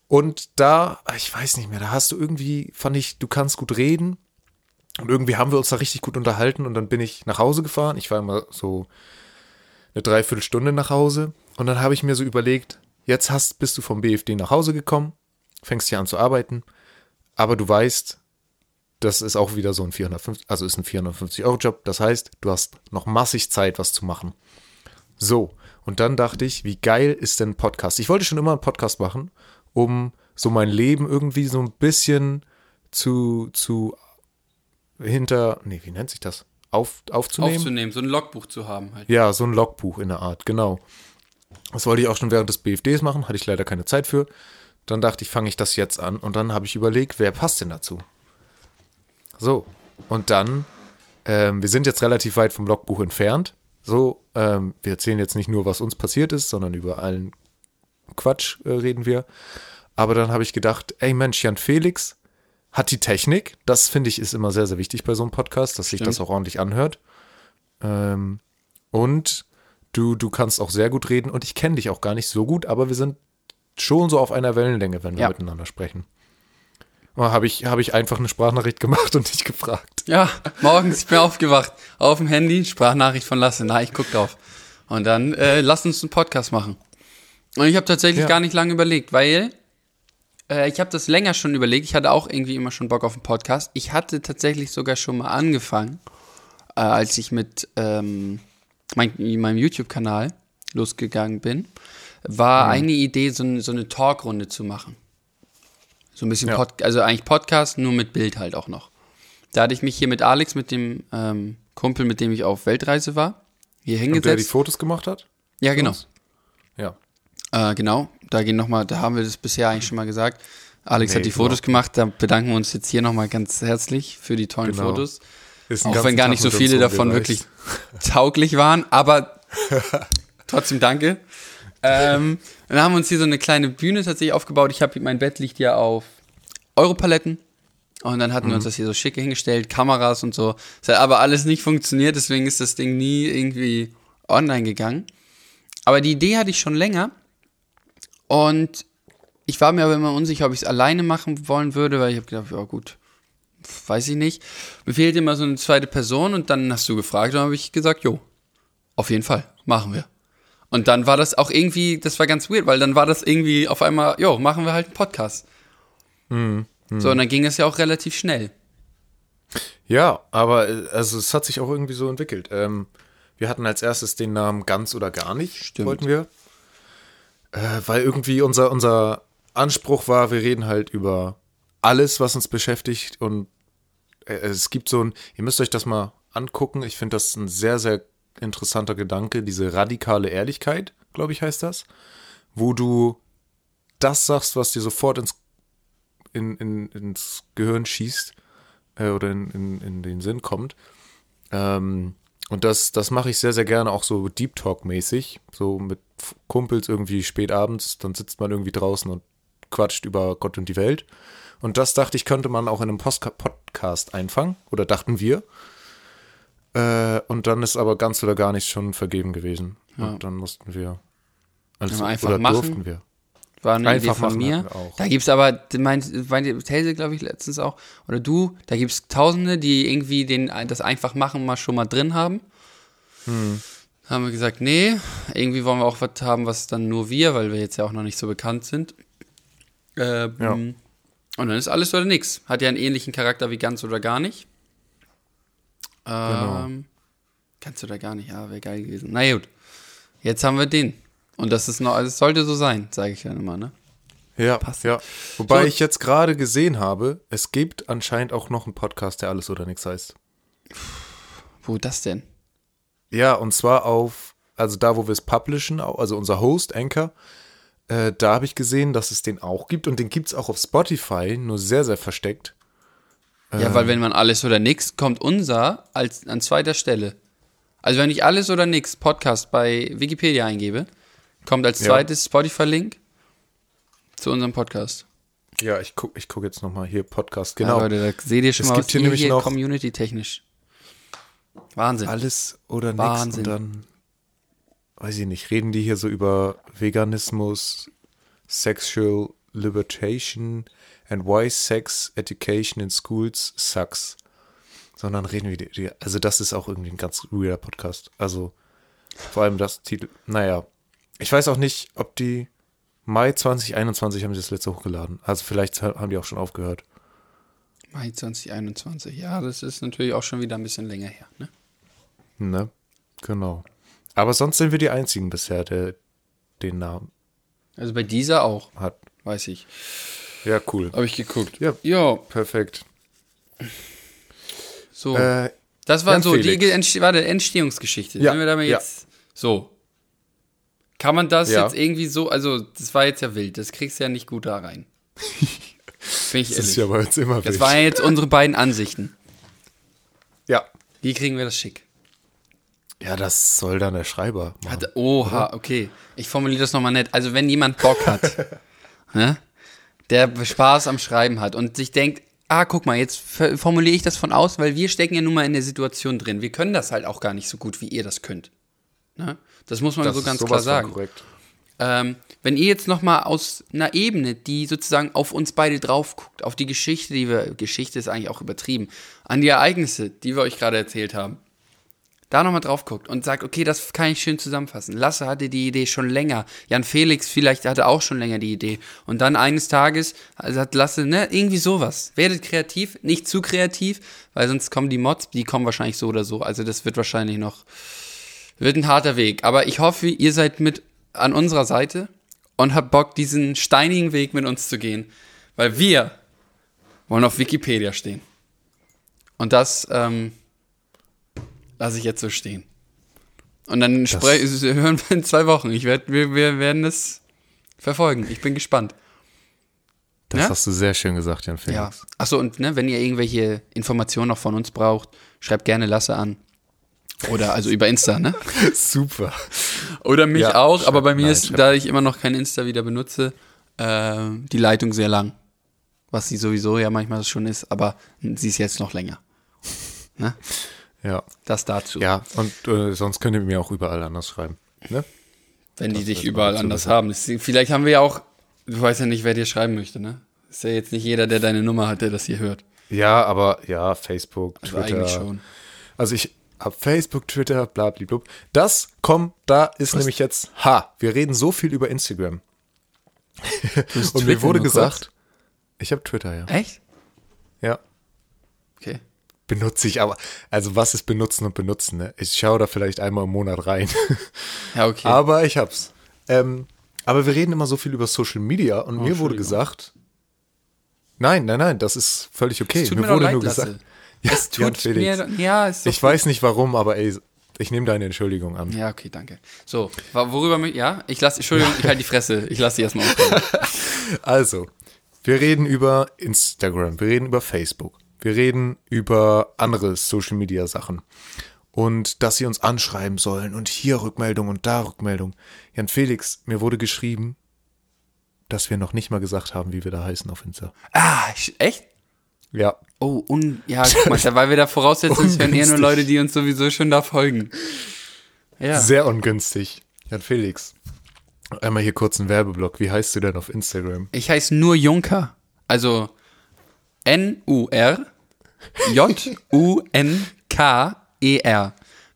Und da, ich weiß nicht mehr, da hast du irgendwie, fand ich, du kannst gut reden. Und irgendwie haben wir uns da richtig gut unterhalten. Und dann bin ich nach Hause gefahren. Ich war immer so eine Dreiviertelstunde nach Hause. Und dann habe ich mir so überlegt, jetzt hast, bist du vom BFD nach Hause gekommen, fängst hier an zu arbeiten. Aber du weißt, das ist auch wieder so ein 450, also ist ein 450 Euro Job. Das heißt, du hast noch massig Zeit, was zu machen. So. Und dann dachte ich, wie geil ist denn ein Podcast? Ich wollte schon immer einen Podcast machen, um so mein Leben irgendwie so ein bisschen zu, zu hinter, nee, wie nennt sich das? Auf, aufzunehmen? Aufzunehmen, so ein Logbuch zu haben halt. Ja, so ein Logbuch in der Art, genau. Das wollte ich auch schon während des BFDs machen, hatte ich leider keine Zeit für. Dann dachte ich, fange ich das jetzt an und dann habe ich überlegt, wer passt denn dazu? So, und dann, ähm, wir sind jetzt relativ weit vom Logbuch entfernt. So, ähm, wir erzählen jetzt nicht nur, was uns passiert ist, sondern über allen Quatsch äh, reden wir. Aber dann habe ich gedacht, ey Mensch, Jan Felix hat die Technik. Das finde ich ist immer sehr, sehr wichtig bei so einem Podcast, dass sich das auch ordentlich anhört. Ähm, und du, du kannst auch sehr gut reden und ich kenne dich auch gar nicht so gut, aber wir sind schon so auf einer Wellenlänge, wenn wir Ja. miteinander sprechen. Habe ich, hab ich einfach eine Sprachnachricht gemacht und dich gefragt. Ja, morgens, ich bin aufgewacht, auf dem Handy, Sprachnachricht von Lasse, na, ich guck drauf. Und dann, äh, lass uns einen Podcast machen. Und ich habe tatsächlich Ja. gar nicht lange überlegt, weil äh, ich habe das länger schon überlegt. Ich hatte auch irgendwie immer schon Bock auf einen Podcast. Ich hatte tatsächlich sogar schon mal angefangen, äh, als ich mit ähm, mein, meinem YouTube-Kanal losgegangen bin, war Mhm. eine Idee, so, so eine Talkrunde zu machen. So ein bisschen Ja. Pod, also eigentlich Podcast, nur mit Bild halt auch noch. Da hatte ich mich hier mit Alex, mit dem ähm, Kumpel, mit dem ich auf Weltreise war, hier Und der die hingesetzt. Fotos gemacht hat? Ja, genau. Ja. Äh, genau, da gehen noch mal, da haben wir das bisher eigentlich schon mal gesagt. Alex Nee, hat die genau. Fotos gemacht, da bedanken wir uns jetzt hier nochmal ganz herzlich für die tollen Genau. Fotos. Auch wenn gar Tag nicht so mit uns viele davon rumgereist. wirklich tauglich waren, aber trotzdem danke. Ähm, dann haben wir uns hier so eine kleine Bühne tatsächlich aufgebaut. Ich habe mein Bett liegt ja auf Europaletten. Und dann hatten wir uns das hier so schick hingestellt, Kameras und so. Das hat aber alles nicht funktioniert, deswegen ist das Ding nie irgendwie online gegangen. Aber die Idee hatte ich schon länger. Und ich war mir aber immer unsicher, ob ich es alleine machen wollen würde, weil ich habe gedacht, ja gut, weiß ich nicht. Mir fehlt immer so eine zweite Person und dann hast du gefragt und dann habe ich gesagt, jo, auf jeden Fall, machen wir. Und dann war das auch irgendwie, das war ganz weird, weil dann war das irgendwie auf einmal, jo, machen wir halt einen Podcast. So, und dann ging es ja auch relativ schnell. Ja, aber äh, also es hat sich auch irgendwie so entwickelt. Ähm, wir hatten als erstes den Namen Ganz oder Gar nicht, Stimmt. wollten wir. Äh, weil irgendwie unser, unser Anspruch war, wir reden halt über alles, was uns beschäftigt und äh, es gibt so ein, ihr müsst euch das mal angucken, ich finde das ein sehr, sehr interessanter Gedanke, diese radikale Ehrlichkeit, glaube ich, heißt das, wo du das sagst, was dir sofort ins, in, in, ins Gehirn schießt äh, oder in, in, in den Sinn kommt. Ähm, und das, das mache ich sehr, sehr gerne auch so Deep Talk-mäßig, so mit Kumpels irgendwie spät abends, dann sitzt man irgendwie draußen und quatscht über Gott und die Welt. Und das dachte ich, könnte man auch in einem Postka Podcast einfangen, oder dachten wir. Äh, und dann ist aber ganz oder gar nicht schon vergeben gewesen. Und dann mussten wir. Also, Ja, einfach oder machen. durften wir. War eine Einfach Idee von mir. Da gibt's aber, meint, meinte These, glaube ich, letztens auch, oder du, da gibt's Tausende, die irgendwie den, das einfach machen mal schon mal drin haben. Hm. Haben wir gesagt, nee, irgendwie wollen wir auch was haben, was dann nur wir, weil wir jetzt ja auch noch nicht so bekannt sind. Ähm, Ja. Und dann ist alles oder nix. Hat ja einen ähnlichen Charakter wie ganz oder gar nicht. Genau. Ähm, Ganz oder gar nicht, ja, wäre geil gewesen. Na gut, jetzt haben wir den. Und das ist noch, also es sollte so sein, sage ich dann immer, ne? Ja, Passt. ja. Wobei So. ich jetzt gerade gesehen habe, es gibt anscheinend auch noch einen Podcast, der alles oder nichts heißt. Wo das denn? Ja, und zwar auf, also da, wo wir es publishen, also unser Host, Anchor, äh, da habe ich gesehen, dass es den auch gibt und den gibt es auch auf Spotify, nur sehr, sehr versteckt. Ja, weil wenn man alles oder nix, kommt unser als an zweiter Stelle. Also wenn ich alles oder nix Podcast bei Wikipedia eingebe, kommt als Ja. zweites Spotify-Link zu unserem Podcast. Ja, ich gucke ich guck jetzt nochmal hier Podcast, Genau. Ja, Leute, da seht ihr schon Es mal, gibt was hier nämlich hier noch- community-technisch. Wahnsinn. Alles oder nichts Wahnsinn. und dann, weiß ich nicht, reden die hier so über Veganismus, Sexual, Libertation and Why Sex Education in Schools Sucks. Sondern reden wir, also das ist auch irgendwie ein ganz weirder Podcast. Also vor allem das Titel, naja. Ich weiß auch nicht, ob die Mai 2021 haben sie das letzte hochgeladen. Also vielleicht haben die auch schon aufgehört. Mai 2021. Ja, das ist natürlich auch schon wieder ein bisschen länger her. Ne? Ne? Genau. Aber sonst sind wir die einzigen bisher, der den Namen Also bei dieser auch, hat. weiß ich. Ja, cool. Habe ich geguckt. Ja. Jo, Perfekt. so. Äh, das war Jan so die Felix. Ge- Entste war Entstehungsgeschichte. Ja, Sind wir damit ja. jetzt so. Kann man das Ja. jetzt irgendwie so, also das war jetzt ja wild, das kriegst du ja nicht gut da rein. Bin ich das ehrlich. ist ja bei uns immer das wichtig. waren jetzt unsere beiden Ansichten. Ja. Wie kriegen wir das schick? Ja, das soll dann der Schreiber machen. Hat, oha, okay. Ich formuliere das nochmal nett. Also wenn jemand Bock hat, ne, der Spaß am Schreiben hat und sich denkt, ah, guck mal, jetzt formuliere ich das von aus, weil wir stecken ja nun mal in der Situation drin. Wir können das halt auch gar nicht so gut, wie ihr das könnt. Ne? Das muss man Das so ganz klar sagen. Korrekt. Ähm, wenn ihr jetzt nochmal aus einer Ebene, die sozusagen auf uns beide drauf guckt, auf die Geschichte, die wir, Geschichte ist eigentlich auch übertrieben, an die Ereignisse, die wir euch gerade erzählt haben, da nochmal drauf guckt und sagt, okay, das kann ich schön zusammenfassen. Lasse hatte die Idee schon länger. Jan Felix vielleicht hatte auch schon länger die Idee. Und dann eines Tages also hat Lasse, ne, irgendwie sowas. Werdet kreativ, nicht zu kreativ, weil sonst kommen die Mods, die kommen wahrscheinlich so oder so. Also das wird wahrscheinlich noch, wird ein harter Weg. Aber ich hoffe, ihr seid mit an unserer Seite und habt Bock, diesen steinigen Weg mit uns zu gehen. Weil wir wollen auf Wikipedia stehen. Und das ähm, lasse ich jetzt so stehen. Und dann hören wir in zwei Wochen. Ich werd, wir, wir werden es verfolgen. Ich bin gespannt. Das Ja? hast du sehr schön gesagt, Jan Felix. Ja. Achso, und ne, wenn ihr irgendwelche Informationen noch von uns braucht, schreibt gerne Lasse an. Oder also über Insta, ne? Super. Oder mich Ja, auch, aber bei mir nein, ist, da ich immer noch kein Insta wieder benutze, äh, die Leitung sehr lang. Was sie sowieso ja manchmal schon ist, aber sie ist jetzt noch länger. Ne? Ja. Das dazu. Ja, und äh, sonst könnt ihr mir auch überall anders schreiben. Ne? Wenn die Das dich ist überall anders haben. Vielleicht haben wir ja auch, du weißt ja nicht, wer dir schreiben möchte, ne? Ist ja jetzt nicht jeder, der deine Nummer hat, der das hier hört. Ja, aber ja, Facebook, Also Twitter. eigentlich schon. Also ich hab Facebook, Twitter, blabliblub. Das kommt, da ist nämlich jetzt, ha, wir reden so viel über Instagram. Und mir wurde nur gesagt, ich habe Twitter, ja. Echt? Ja, Okay. benutze ich aber. Also was ist benutzen und benutzen, ne? Ich schaue da vielleicht einmal im Monat rein. Ja, okay. Aber ich hab's. Ähm, aber wir reden immer so viel über Social Media und mir wurde gesagt, nein, nein, nein, das ist völlig okay. mir mir, wurde leid, nur Lasse. Ja, es tut Felix. mir, ja, ist doch Ich weiß nicht warum, aber ey, ich nehme deine Entschuldigung an. Ja, okay, danke. So, worüber ja, ich lasse, Entschuldigung, ich halte die Fresse, ich lasse sie erstmal aufhören. Also, wir reden über Instagram, wir reden über Facebook, wir reden über andere Social Media Sachen. Und dass sie uns anschreiben sollen und hier Rückmeldung und da Rückmeldung. Jan Felix, mir wurde geschrieben, dass wir noch nicht mal gesagt haben, wie wir da heißen auf Insta. Ah, echt? Ja, Oh, un, ja, guck mal, weil wir da voraussetzen, es hören eher nur. Leute, die uns sowieso schon da folgen. Ja. sehr ungünstig. Jan Felix, einmal hier kurz ein Werbeblock. Wie heißt du denn auf Instagram? Ich heiße nur Junker. Also N-U-R J-U-N-K-E-R.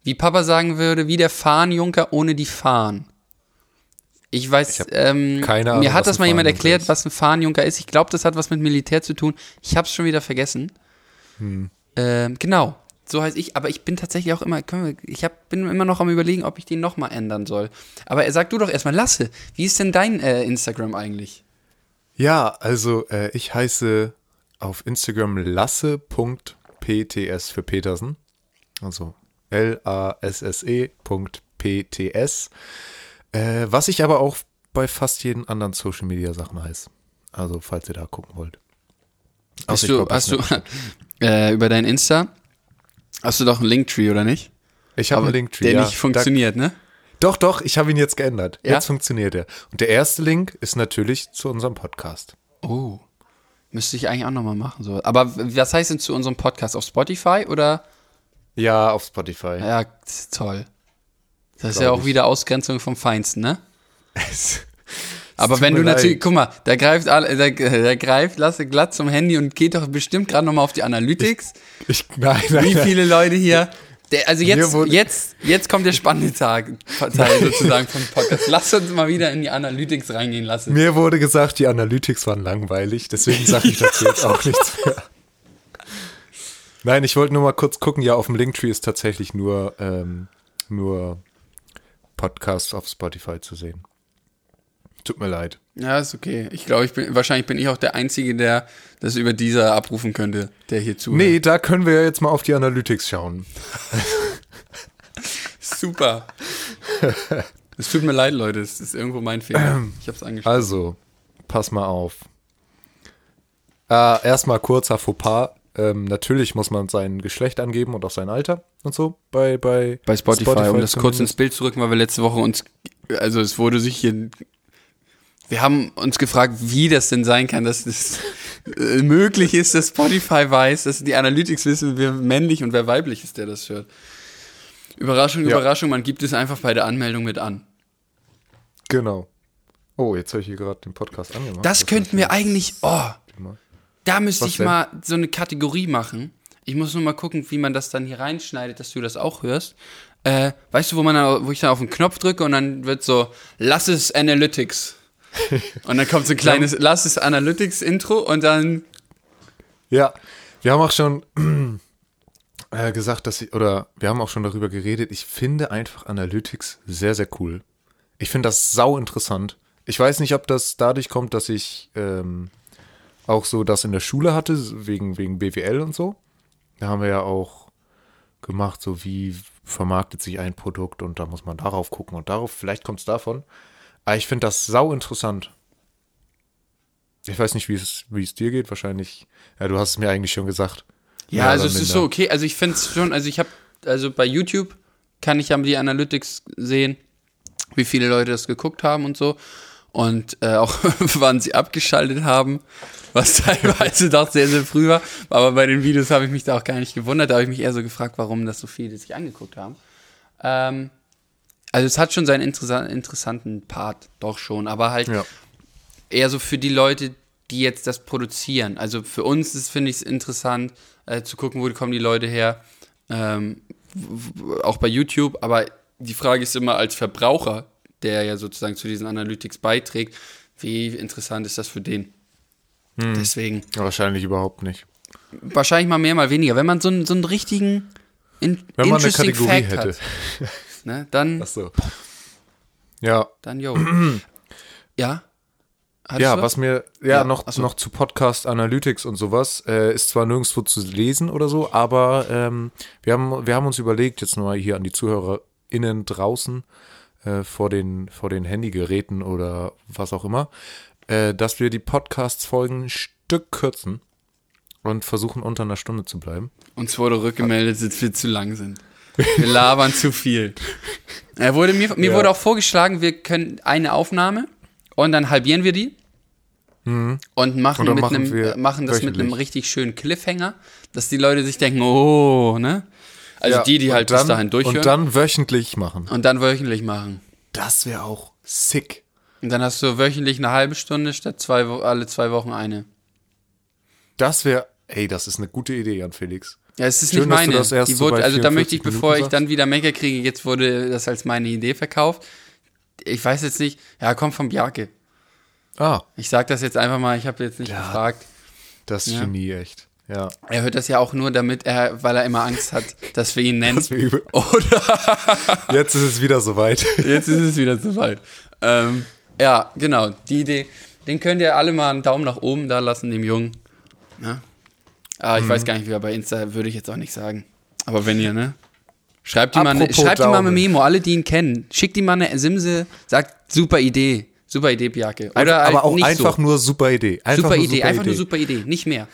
Wie Papa sagen würde, wie der Fahnenjunker ohne die Fahnen. Ich weiß, hab ähm, keine Ahnung, mir hat das mal jemand erklärt, ist. was ein Fahnenjunker ist. Ich glaube, das hat was mit Militär zu tun. Ich habe es schon wieder vergessen. Hm. Ähm, genau, so heiße ich. Aber ich bin tatsächlich auch immer, wir, ich hab, bin immer noch am überlegen, ob ich den nochmal ändern soll. Aber sag du doch erstmal, Lasse, wie ist denn dein äh, Instagram eigentlich? Ja, also äh, ich heiße auf Instagram lasse.pts für Petersen. Also L-A-S-S-E.pts. Äh, was ich aber auch bei fast jeden anderen Social Media Sachen heiße. Also, falls ihr da gucken wollt. Hast du, glaub, hast du äh, über dein Insta hast du doch einen Linktree, oder nicht? Ich habe einen Linktree. Der ja. nicht funktioniert, ne? Da, doch, doch, ich habe ihn jetzt geändert. Ja? Jetzt funktioniert er. Und der erste Link ist natürlich zu unserem Podcast. Oh. Müsste ich eigentlich auch nochmal machen. So. Aber was heißt denn zu unserem Podcast? Auf Spotify oder? Ja, auf Spotify. Ja, toll. Das ist ja auch ich. wieder Ausgrenzung vom Feinsten, ne? Aber wenn du natürlich, leid. guck mal, der greift, der, der greift, Lasse glatt zum Handy und geht doch bestimmt gerade nochmal auf die Analytics. Ich, nein, nein, Wie viele Leute hier. Der, also jetzt, jetzt, jetzt kommt der spannende Tag, Teil sozusagen vom Podcast. Lass uns mal wieder in die Analytics reingehen lassen. Mir wurde gesagt, die Analytics waren langweilig, deswegen sage ich dazu jetzt auch nichts mehr. Nein, ich wollte nur mal kurz gucken. Ja, auf dem Linktree ist tatsächlich nur, ähm, nur Podcasts auf Spotify zu sehen. Tut mir leid. Ja, ist okay. Ich glaube, ich bin, wahrscheinlich bin ich auch der Einzige, der das über dieser abrufen könnte, der hier zuhört. Nee, da können wir ja jetzt mal auf die Analytics schauen. Super. Es tut mir leid, Leute. Es ist irgendwo mein Fehler. Ich hab's angeschaut. Also, pass mal auf. Äh, erstmal kurzer Fauxpas. Ähm, natürlich muss man sein Geschlecht angeben und auch sein Alter und so bei, bei, Bei Spotify, um das kurz ins Bild zu rücken, weil wir letzte Woche uns, also es wurde sich hier, wir haben uns gefragt, wie das denn sein kann, dass es äh, möglich ist, dass Spotify weiß, dass die Analytics wissen, wer männlich und wer weiblich ist, der das hört. Überraschung, Ja. Überraschung, man gibt es einfach bei der Anmeldung mit an. Genau. Oh, jetzt habe ich hier gerade den Podcast angemacht. Das könnten wir eigentlich, oh, mal. Da müsste ich denn? mal so eine Kategorie machen. Ich muss nur mal gucken, wie man das dann hier reinschneidet, dass du das auch hörst. Äh, weißt du, wo man dann, wo ich dann auf den Knopf drücke und dann wird so, lass es Analytics. Und dann kommt so ein kleines, lass es Analytics Intro und dann, Ja, wir haben auch schon äh, gesagt, dass ich, oder wir haben auch schon darüber geredet, ich finde einfach Analytics sehr, sehr cool. Ich finde das sau interessant. Ich weiß nicht, ob das dadurch kommt, dass ich ähm, auch so das in der Schule hatte, wegen, wegen BWL und so. Da haben wir ja auch gemacht, so wie vermarktet sich ein Produkt und da muss man darauf gucken und darauf, vielleicht kommt es davon. Aber ich finde das sau interessant. Ich weiß nicht, wie es, wie es dir geht, wahrscheinlich. Ja, du hast es mir eigentlich schon gesagt. ja, also es ist so okay. Also ich finde es schon, also ich habe, also bei YouTube kann ich ja die Analytics sehen, wie viele Leute das geguckt haben und so. Und äh, auch wann sie abgeschaltet haben, was teilweise doch sehr, sehr früh war. Aber bei den Videos habe ich mich da auch gar nicht gewundert. Da habe ich mich eher so gefragt, warum das so viele sich angeguckt haben. Ähm, also es hat schon seinen interessa interessanten Part, doch schon. Aber halt Ja. eher so für die Leute, die jetzt das produzieren. Also für uns ist, finde ich es interessant, äh, zu gucken, wo kommen die Leute her. Ähm, auch bei YouTube. Aber die Frage ist immer als Verbraucher, der ja sozusagen zu diesen Analytics beiträgt, wie interessant ist das für den? Deswegen Wahrscheinlich überhaupt nicht. wahrscheinlich mal mehr, mal weniger. Wenn man so einen, so einen richtigen in, Wenn man eine Kategorie Fact hätte. hat, ne, dann, so. Ja, dann yo. ja? Hattest ja, du was mir, ja, Ja, noch, so. noch zu Podcast Analytics und sowas, äh, ist zwar nirgendwo zu lesen oder so, aber ähm, wir, haben, wir haben uns überlegt, jetzt nur mal hier an die ZuhörerInnen draußen, äh, vor den, vor den Handygeräten oder was auch immer, äh, dass wir die Podcast-Folgen ein Stück kürzen und versuchen unter einer Stunde zu bleiben. Uns wurde rückgemeldet, dass wir zu lang sind. Wir labern zu viel. Er wurde, mir mir Ja. wurde auch vorgeschlagen, wir können eine Aufnahme und dann halbieren wir die und machen, Mhm. Und mit machen einem, machen das mit wöchentlich. einem richtig schönen Cliffhanger, dass die Leute sich denken, oh, ne? Also Ja, die, die halt dann, bis dahin durchhören Und dann wöchentlich machen. und dann wöchentlich machen. Das wäre auch sick. Und dann hast du wöchentlich eine halbe Stunde statt zwei, alle zwei Wochen eine. Das wäre, ey, das ist eine gute Idee, Jan Felix. Ja, es ist Schön, nicht meine. das die wurde, also da möchte ich, 44 bevor ich dann wieder Mecker kriege, jetzt wurde das als meine Idee verkauft. Ich weiß jetzt nicht, ja, kommt von Bjarke. Ah, Ich sag das jetzt einfach mal, ich habe jetzt nicht Ja. gefragt. das Ja. Genie, echt. Ja. Er hört das ja auch nur, damit er, weil er immer Angst hat, dass wir ihn nennen. Das wär übel. Oder Jetzt ist es wieder soweit. jetzt ist es wieder soweit. Ähm, ja, genau, die Idee. Den könnt ihr alle mal einen Daumen nach oben da lassen, dem Jungen. Ja? Ah, ich Mhm. weiß gar nicht, wie er bei Insta würde ich jetzt auch nicht sagen. Aber wenn ihr, ne? Schreibt ihm mal, eine, Apropos schreibt ihm mal eine. Memo, alle, die ihn kennen. Schickt ihm mal eine Simse, sagt, super Idee. Super Idee, Bjarke. Oder aber halt auch einfach so. nur super Idee. Einfach super Idee, einfach nur super Idee, nicht mehr.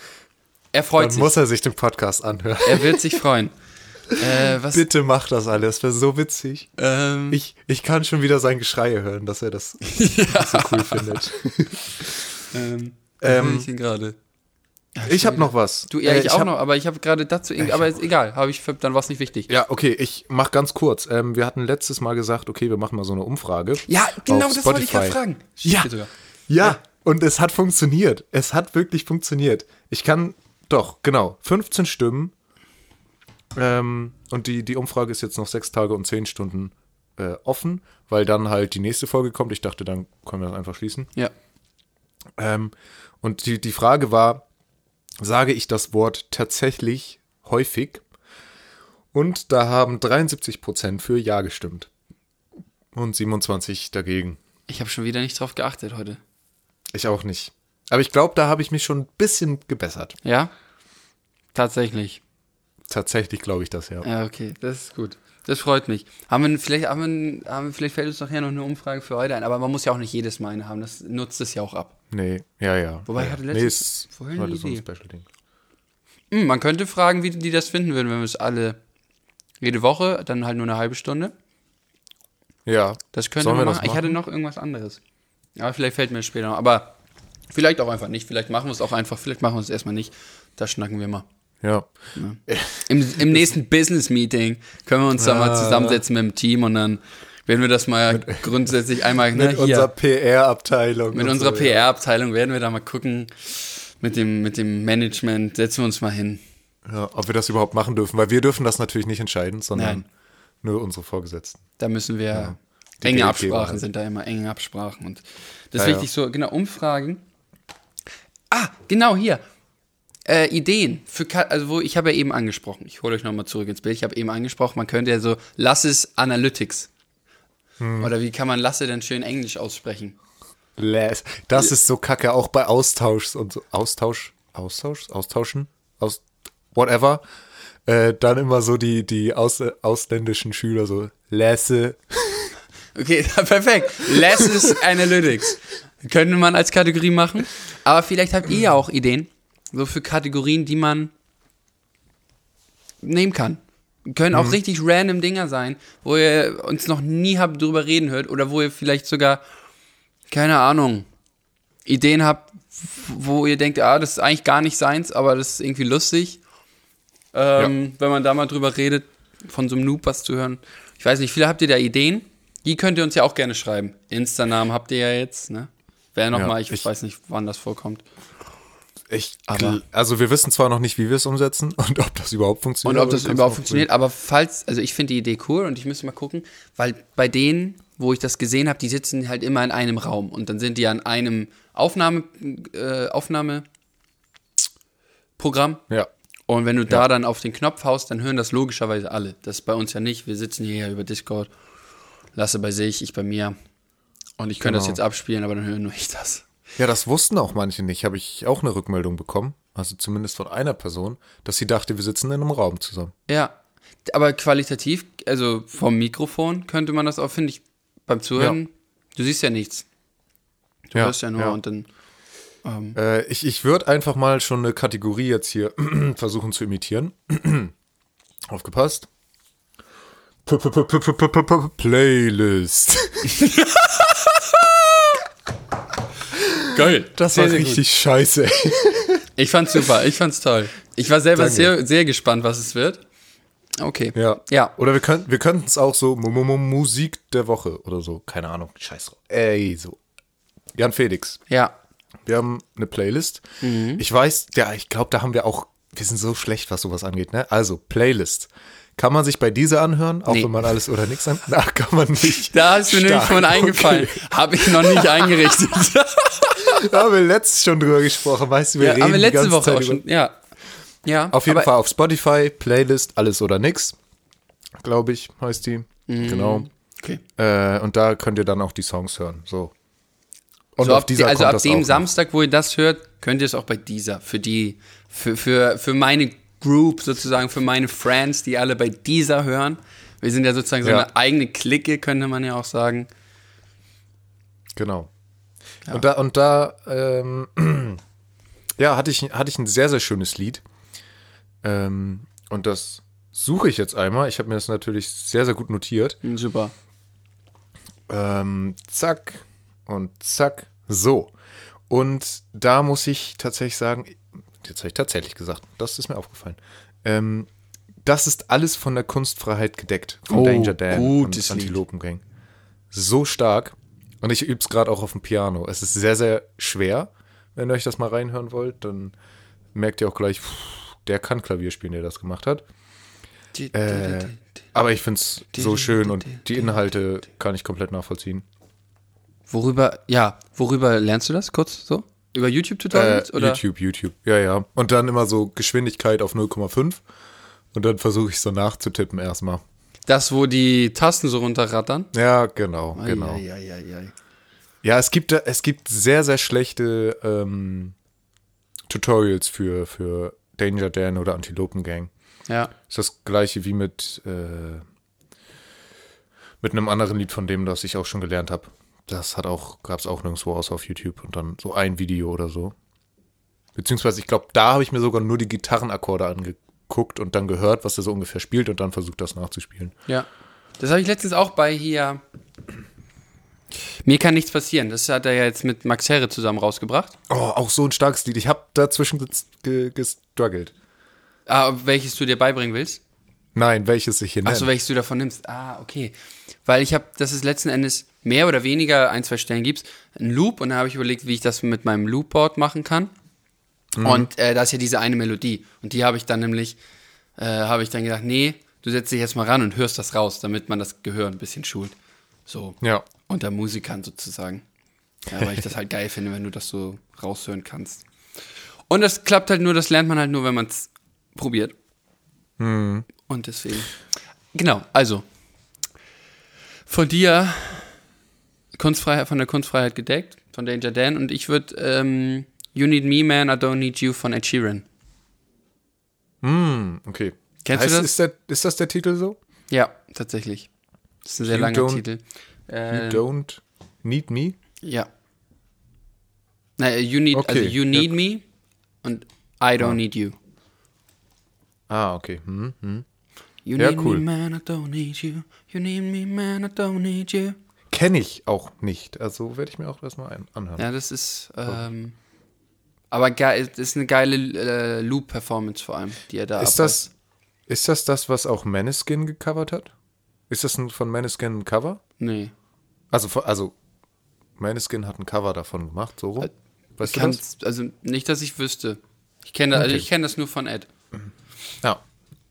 Er freut Dann sich. muss er sich den Podcast anhören. Er wird sich freuen. äh, was? Bitte mach das alles, das wäre so witzig. Ähm, Ich, ich kann schon wieder sein Geschrei hören, dass er das so cool findet. ähm, Ähm, ich ihn gerade. Ich habe noch was. Du, ja, Äh, ich, auch hab- noch, aber ich habe gerade dazu, irgendwie- aber ist egal, habe ich, dann war es nicht wichtig. Ja, okay, ich mach ganz kurz. Ähm, wir hatten letztes Mal gesagt, okay, wir machen mal so eine Umfrage. Ja, genau, das wollte ich gerade fragen. Ja. Sogar. Ja, und es hat funktioniert. Es hat wirklich funktioniert. Ich kann, doch, genau, 15 Stimmen. Ähm, und die, die Umfrage ist jetzt noch sechs Tage und zehn Stunden äh, offen, weil dann halt die nächste Folge kommt. Ich dachte, dann können wir das einfach schließen. Ja. Ähm, und die, die Frage war, sage ich das Wort tatsächlich häufig? Und da haben 73% für Ja gestimmt. Und 27 dagegen. Ich habe schon wieder nicht drauf geachtet heute. Ich auch nicht. Aber ich glaube, da habe ich mich schon ein bisschen gebessert. Ja? Tatsächlich. Tatsächlich glaube ich das, ja. Ja, okay, das ist gut. Das freut mich. Haben wir vielleicht, haben wir, haben wir, vielleicht fällt uns nachher noch eine Umfrage für heute ein, aber man muss ja auch nicht jedes Mal eine haben. Das nutzt es ja auch ab. Nee, ja, ja. Wobei, ja, ich hatte letztens ist vorhin eine so ein Idee. Special-Ding. Hm, man könnte fragen, wie die das finden würden, wenn wir es alle jede Woche, dann halt nur eine halbe Stunde. Ja. Das könnte man wir machen. das Ich hatte noch irgendwas anderes. Aber vielleicht fällt mir später noch. Aber vielleicht auch einfach nicht. Vielleicht machen wir es auch einfach. Vielleicht machen wir es erstmal nicht. Da schnacken wir mal. Ja. Im, im nächsten Business-Meeting können wir uns da mal zusammensetzen mit dem Team und dann werden wir das mal grundsätzlich einmal ne, Mit hier, unserer PR-Abteilung. mit unserer so, ja. PR-Abteilung werden wir da mal gucken. Mit dem, mit dem Management setzen wir uns mal hin. Ja, ob wir das überhaupt machen dürfen, weil wir dürfen das natürlich nicht entscheiden, sondern Nein. nur unsere Vorgesetzten. Da müssen wir Die enge Absprachen halt. sind da immer enge Absprachen und das ist Ja, ja. wichtig so genau Umfragen. Ah, genau hier. Äh, Ideen für also wo ich habe ja eben angesprochen. Ich hole euch nochmal zurück ins Bild. Ich habe eben angesprochen, man könnte ja so lass es Analytics. Hm. Oder wie kann man lasse denn schön Englisch aussprechen? Les. Das ist so kacke, auch bei Austauschs und so. Austausch? Austausch? Austauschen? Aus, whatever. Äh, dann immer so die, die aus, ausländischen Schüler so, Lässe. Okay, perfekt. Less is Analytics. Könnte man als Kategorie machen. Aber vielleicht habt ihr ja auch Ideen. So für Kategorien, die man nehmen kann. Können auch richtig random Dinger sein, wo ihr uns noch nie habt drüber reden hört oder wo ihr vielleicht sogar, keine Ahnung, Ideen habt, wo ihr denkt, ah, das ist eigentlich gar nicht seins, aber das ist irgendwie lustig. Ähm, Wenn man da mal drüber redet, von so einem Noob was zu hören. Ich weiß nicht, viele habt ihr da Ideen? Die könnt ihr uns ja auch gerne schreiben. Insta-Namen habt ihr ja jetzt, ne? Wer nochmal, Ja, ich, ich- weiß nicht, wann das vorkommt. Ich, Aber- also wir wissen zwar noch nicht, wie wir es umsetzen und ob das überhaupt Und funktioniert. ob aber das überhaupt funktioniert, aber falls, also ich finde die Idee cool und ich müsste mal gucken, weil bei denen, wo ich das gesehen habe, die sitzen halt immer in einem Raum und dann sind die an einem Aufnahme, äh, Aufnahmeprogramm. Ja. und wenn du da dann auf den Knopf haust, dann hören das logischerweise alle. Das ist bei uns ja nicht. Wir sitzen hier ja über Discord, Lasse bei sich, ich bei mir und ich könnte das Genau. jetzt abspielen, aber dann höre nur ich das. Ja, das wussten auch manche nicht. Habe ich auch eine Rückmeldung bekommen, also zumindest von einer Person, dass sie dachte, wir sitzen in einem Raum zusammen. Ja, aber qualitativ, also vom Mikrofon könnte man das auch, finde ich, beim Zuhören, du siehst ja nichts. Du Ja, hörst ja nur ja. und dann. Ähm, Äh, ich ich würde einfach mal schon eine Kategorie jetzt hier versuchen zu imitieren. Aufgepasst. -p -p -p Playlist. Geil. Das Sehr, war sehr richtig scheiße. ey. Ich fand's super, ich fand's toll. Ich war selber Danke. sehr, sehr gespannt, was es wird. Okay. Ja. Ja. Oder wir könnten wir könnten es auch so Mu- Mu- Mu- Musik der Woche oder so. Keine Ahnung. Scheiß drauf. Ey, so. Jan Felix. Ja. Wir haben eine Playlist. Mhm. Ich weiß, ja, ich glaube, da haben wir auch, wir sind so schlecht, was sowas angeht, ne? Also, Playlist. Kann man sich bei dieser anhören, auch Nee. wenn man alles oder nichts an. Ach, kann man nicht. Da ist mir nämlich von eingefallen. Okay. Habe ich noch nicht eingerichtet. Da haben wir letztens schon drüber gesprochen, weißt du, wir ja, reden aber die letzte ganze Woche Zeit auch schon. Ja. Ja. Auf jeden Fall auf Spotify, Playlist, alles oder nix, glaube ich, heißt die. Mhm. Genau. Okay. Äh, und da könnt ihr dann auch die Songs hören. So. Und so auf dieser also ab dem. Samstag, wo ihr das hört, könnt ihr es auch bei dieser, für die, für, für, für meine Group sozusagen, für meine Friends, die alle bei dieser hören. Wir sind ja sozusagen so Ja. eine eigene Clique, könnte man ja auch sagen. Genau. Und da, und da ähm, ja, hatte ich, hatte ich ein sehr, sehr schönes Lied. Ähm, und das suche ich jetzt einmal. Ich habe mir das natürlich sehr, sehr gut notiert. Hm, Super. Ähm, zack und zack. So. Und da muss ich tatsächlich sagen, jetzt habe ich tatsächlich gesagt, das ist mir aufgefallen. Ähm, das ist alles von der Kunstfreiheit gedeckt. Von Oh, Danger Dan und. Antilopen Gang. So stark. Und ich übe es gerade auch auf dem Piano. Es ist sehr, sehr schwer. Wenn ihr euch das mal reinhören wollt, dann merkt ihr auch gleich, pff, der kann Klavier spielen, der das gemacht hat. Äh, aber ich finde es so schön und die Inhalte kann ich komplett nachvollziehen. Worüber, ja, worüber lernst du das kurz so? Über Äh, YouTube-Tutorials? oder? YouTube, YouTube. Ja, ja. Und dann immer so Geschwindigkeit auf 0,5. Und dann versuche ich so nachzutippen erstmal. Das, wo die Tasten so runterrattern? Ja, genau, genau. Ei, ei, ei, ei. Ja, es gibt, es gibt sehr, sehr schlechte ähm, Tutorials für, für Danger Dan oder Antilopen Gang. Ja. Ist das gleiche wie mit, äh, mit einem anderen Lied von dem, das ich auch schon gelernt habe. Das hat auch, gab es auch nirgendwo außer auf YouTube und dann so ein Video oder so. Beziehungsweise, ich glaube, da habe ich mir sogar nur die Gitarrenakkorde angeguckt und dann gehört, was er so ungefähr spielt und dann versucht, das nachzuspielen. Ja. Das habe ich letztens auch bei hier. Mir kann nichts passieren. Das hat er ja jetzt mit Max Herre zusammen rausgebracht. Oh, auch so ein starkes Lied. Ich habe dazwischen ges- ge- gestruggelt. Ah, welches du dir beibringen willst? Nein, welches ich hier nenne. Achso, welches du davon nimmst. Ah, okay. Weil ich habe, das ist letzten Endes mehr oder weniger ein, zwei Stellen gibt's, ein Loop und da habe ich überlegt, wie ich das mit meinem Loopboard machen kann. Und äh, da ist ja diese eine Melodie. Und die habe ich dann nämlich, äh, habe ich dann gedacht, nee, du setzt dich jetzt mal ran und hörst das raus, damit man das Gehör ein bisschen schult. So. ja. Unter Musikern sozusagen. Ja, weil ich das halt geil finde, wenn du das so raushören kannst. Und das klappt halt nur, das lernt man halt nur, wenn man es probiert. Und deswegen. Genau, also. Von dir Kunstfreiheit, von der Kunstfreiheit gedeckt, von Danger Dan. Und ich würde ähm, You Need Me, Man, I Don't Need You von Ed Sheeran. Hm, okay. Kennst du das? Ist, der, ist das der Titel so? Ja, tatsächlich. Das ist ein sehr You langer Titel. You Äh, don't need me? Ja. Na, you need, Okay, also you ja. need me und I don't need you. Ah, okay. Hm, hm. You Ja, need cool. me, man, I don't need you. You need me, man, I don't need you. Kenne ich auch nicht. Also werde ich mir auch erstmal anhören. Ja, das ist, ähm, aber geil, das ist eine geile äh, Loop-Performance vor allem, die er da ist, das, ist das das, was auch Maneskin gecovert hat? Ist das ein, von Maneskin ein Cover? Nee. Also, also Maneskin hat ein Cover davon gemacht, so rum. Weißt du das? Also nicht, dass ich wüsste. Ich kenne also Okay. ich kenne das nur von Ed. Ja.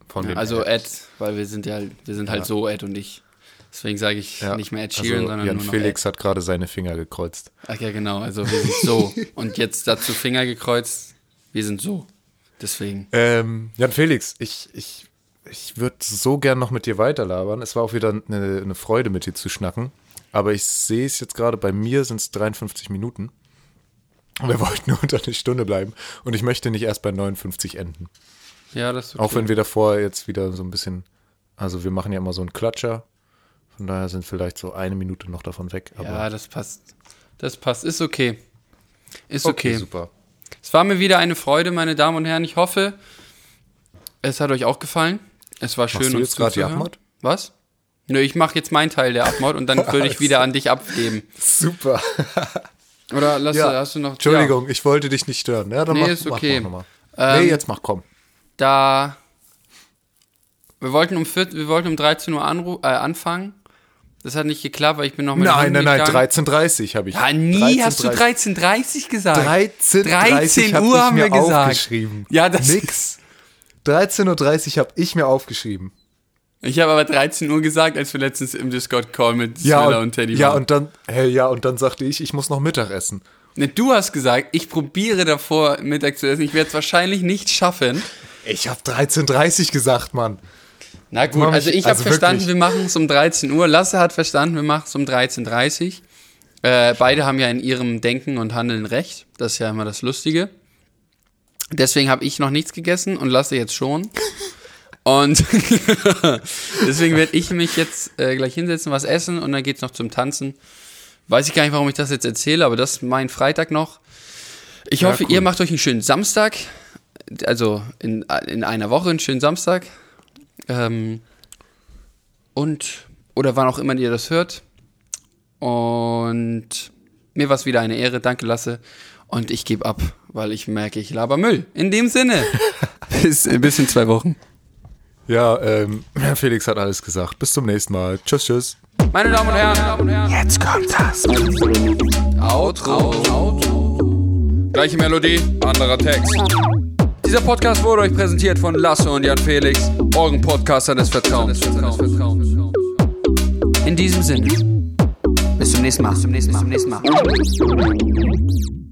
Von dem Also Ed, weil wir sind ja, wir sind halt so Ed und ich. Deswegen sage ich Ja. nicht mehr Ed Also, Sheeran, sondern Jan nur noch Felix Ed. hat gerade seine Finger gekreuzt. Ach ja, genau. Also wir sind so. und jetzt dazu Finger gekreuzt. Wir sind so. Deswegen. Ähm, Jan Felix, ich, ich, ich würde so gern noch mit dir weiterlabern. Es war auch wieder eine, eine Freude, mit dir zu schnacken. Aber ich sehe es jetzt gerade, bei mir sind es 53 Minuten. Wir wollten nur unter eine Stunde bleiben. Und ich möchte nicht erst bei 59 enden. Ja, das ist okay. Auch wenn wir davor jetzt wieder so ein bisschen, also wir machen ja immer so einen Klatscher. Von daher sind vielleicht so eine Minute noch davon weg. Aber Ja, das passt. Das passt. Ist okay. Ist okay. super. Es war mir wieder eine Freude, meine Damen und Herren. Ich hoffe, es hat euch auch gefallen. Es war schön, du uns jetzt grad die. Abmod? Was? Nö, ich mache jetzt meinen Teil der Abmod und dann würde ich wieder an dich abgeben. Super. Oder lass, Ja. hast du noch... Entschuldigung, ich wollte dich nicht stören. Ja, dann Nee, mach, ist mach, okay. Mach, nochmal. Ähm, nee, jetzt mach, komm. da wir wollten um 14, wir wollten um 13 Uhr anru äh, anfangen. Das hat nicht geklappt, weil ich bin noch mit Nein, nein, nein, gegangen. 13.30 habe ich. Ja, nie hast du 13.30 gesagt. 13.30 13 hab Uhr ich haben mir wir gesagt. aufgeschrieben. Ja, das Nix. 13.30 Uhr habe ich mir aufgeschrieben. Ich habe aber 13 Uhr gesagt, als wir letztens im Discord-Call mit Ja, Smilla und, und Teddy ja waren. und dann, hey, ja, und dann sagte ich, ich muss noch Mittag essen. Ne, du hast gesagt, ich probiere davor Mittag zu essen. Ich werde es wahrscheinlich nicht schaffen. Ich habe 13.30 Uhr gesagt, Mann. Na gut, also ich habe also verstanden, wirklich. wir machen es um 13 Uhr. Lasse hat verstanden, wir machen es um 13.30 Uhr. Äh, beide haben ja in ihrem Denken und Handeln recht. Das ist ja immer das Lustige. Deswegen habe ich noch nichts gegessen und Lasse jetzt schon. Und deswegen werde ich mich jetzt äh, gleich hinsetzen, was essen und dann geht's noch zum Tanzen. Weiß ich gar nicht, warum ich das jetzt erzähle, aber das ist mein Freitag noch. Ich Ja, hoffe, cool. ihr macht euch einen schönen Samstag. Also in, in einer Woche einen schönen Samstag. Ähm, und, oder wann auch immer ihr das hört. Und mir war es wieder eine Ehre. Danke, Lasse. Und ich gebe ab, weil ich merke, ich laber Müll. In dem Sinne. bis, bis in zwei Wochen. Ja, ähm, Felix hat alles gesagt. Bis zum nächsten Mal. Tschüss, tschüss. Meine Damen und Herren, jetzt kommt das Outro. Outro. Gleiche Melodie, anderer Text. Dieser Podcast wurde euch präsentiert von Lasse und Jan Felix, euren Podcaster des Vertrauens. In diesem Sinne, bis zum nächsten Mal. Bis zum nächsten Mal. Bis zum nächsten Mal.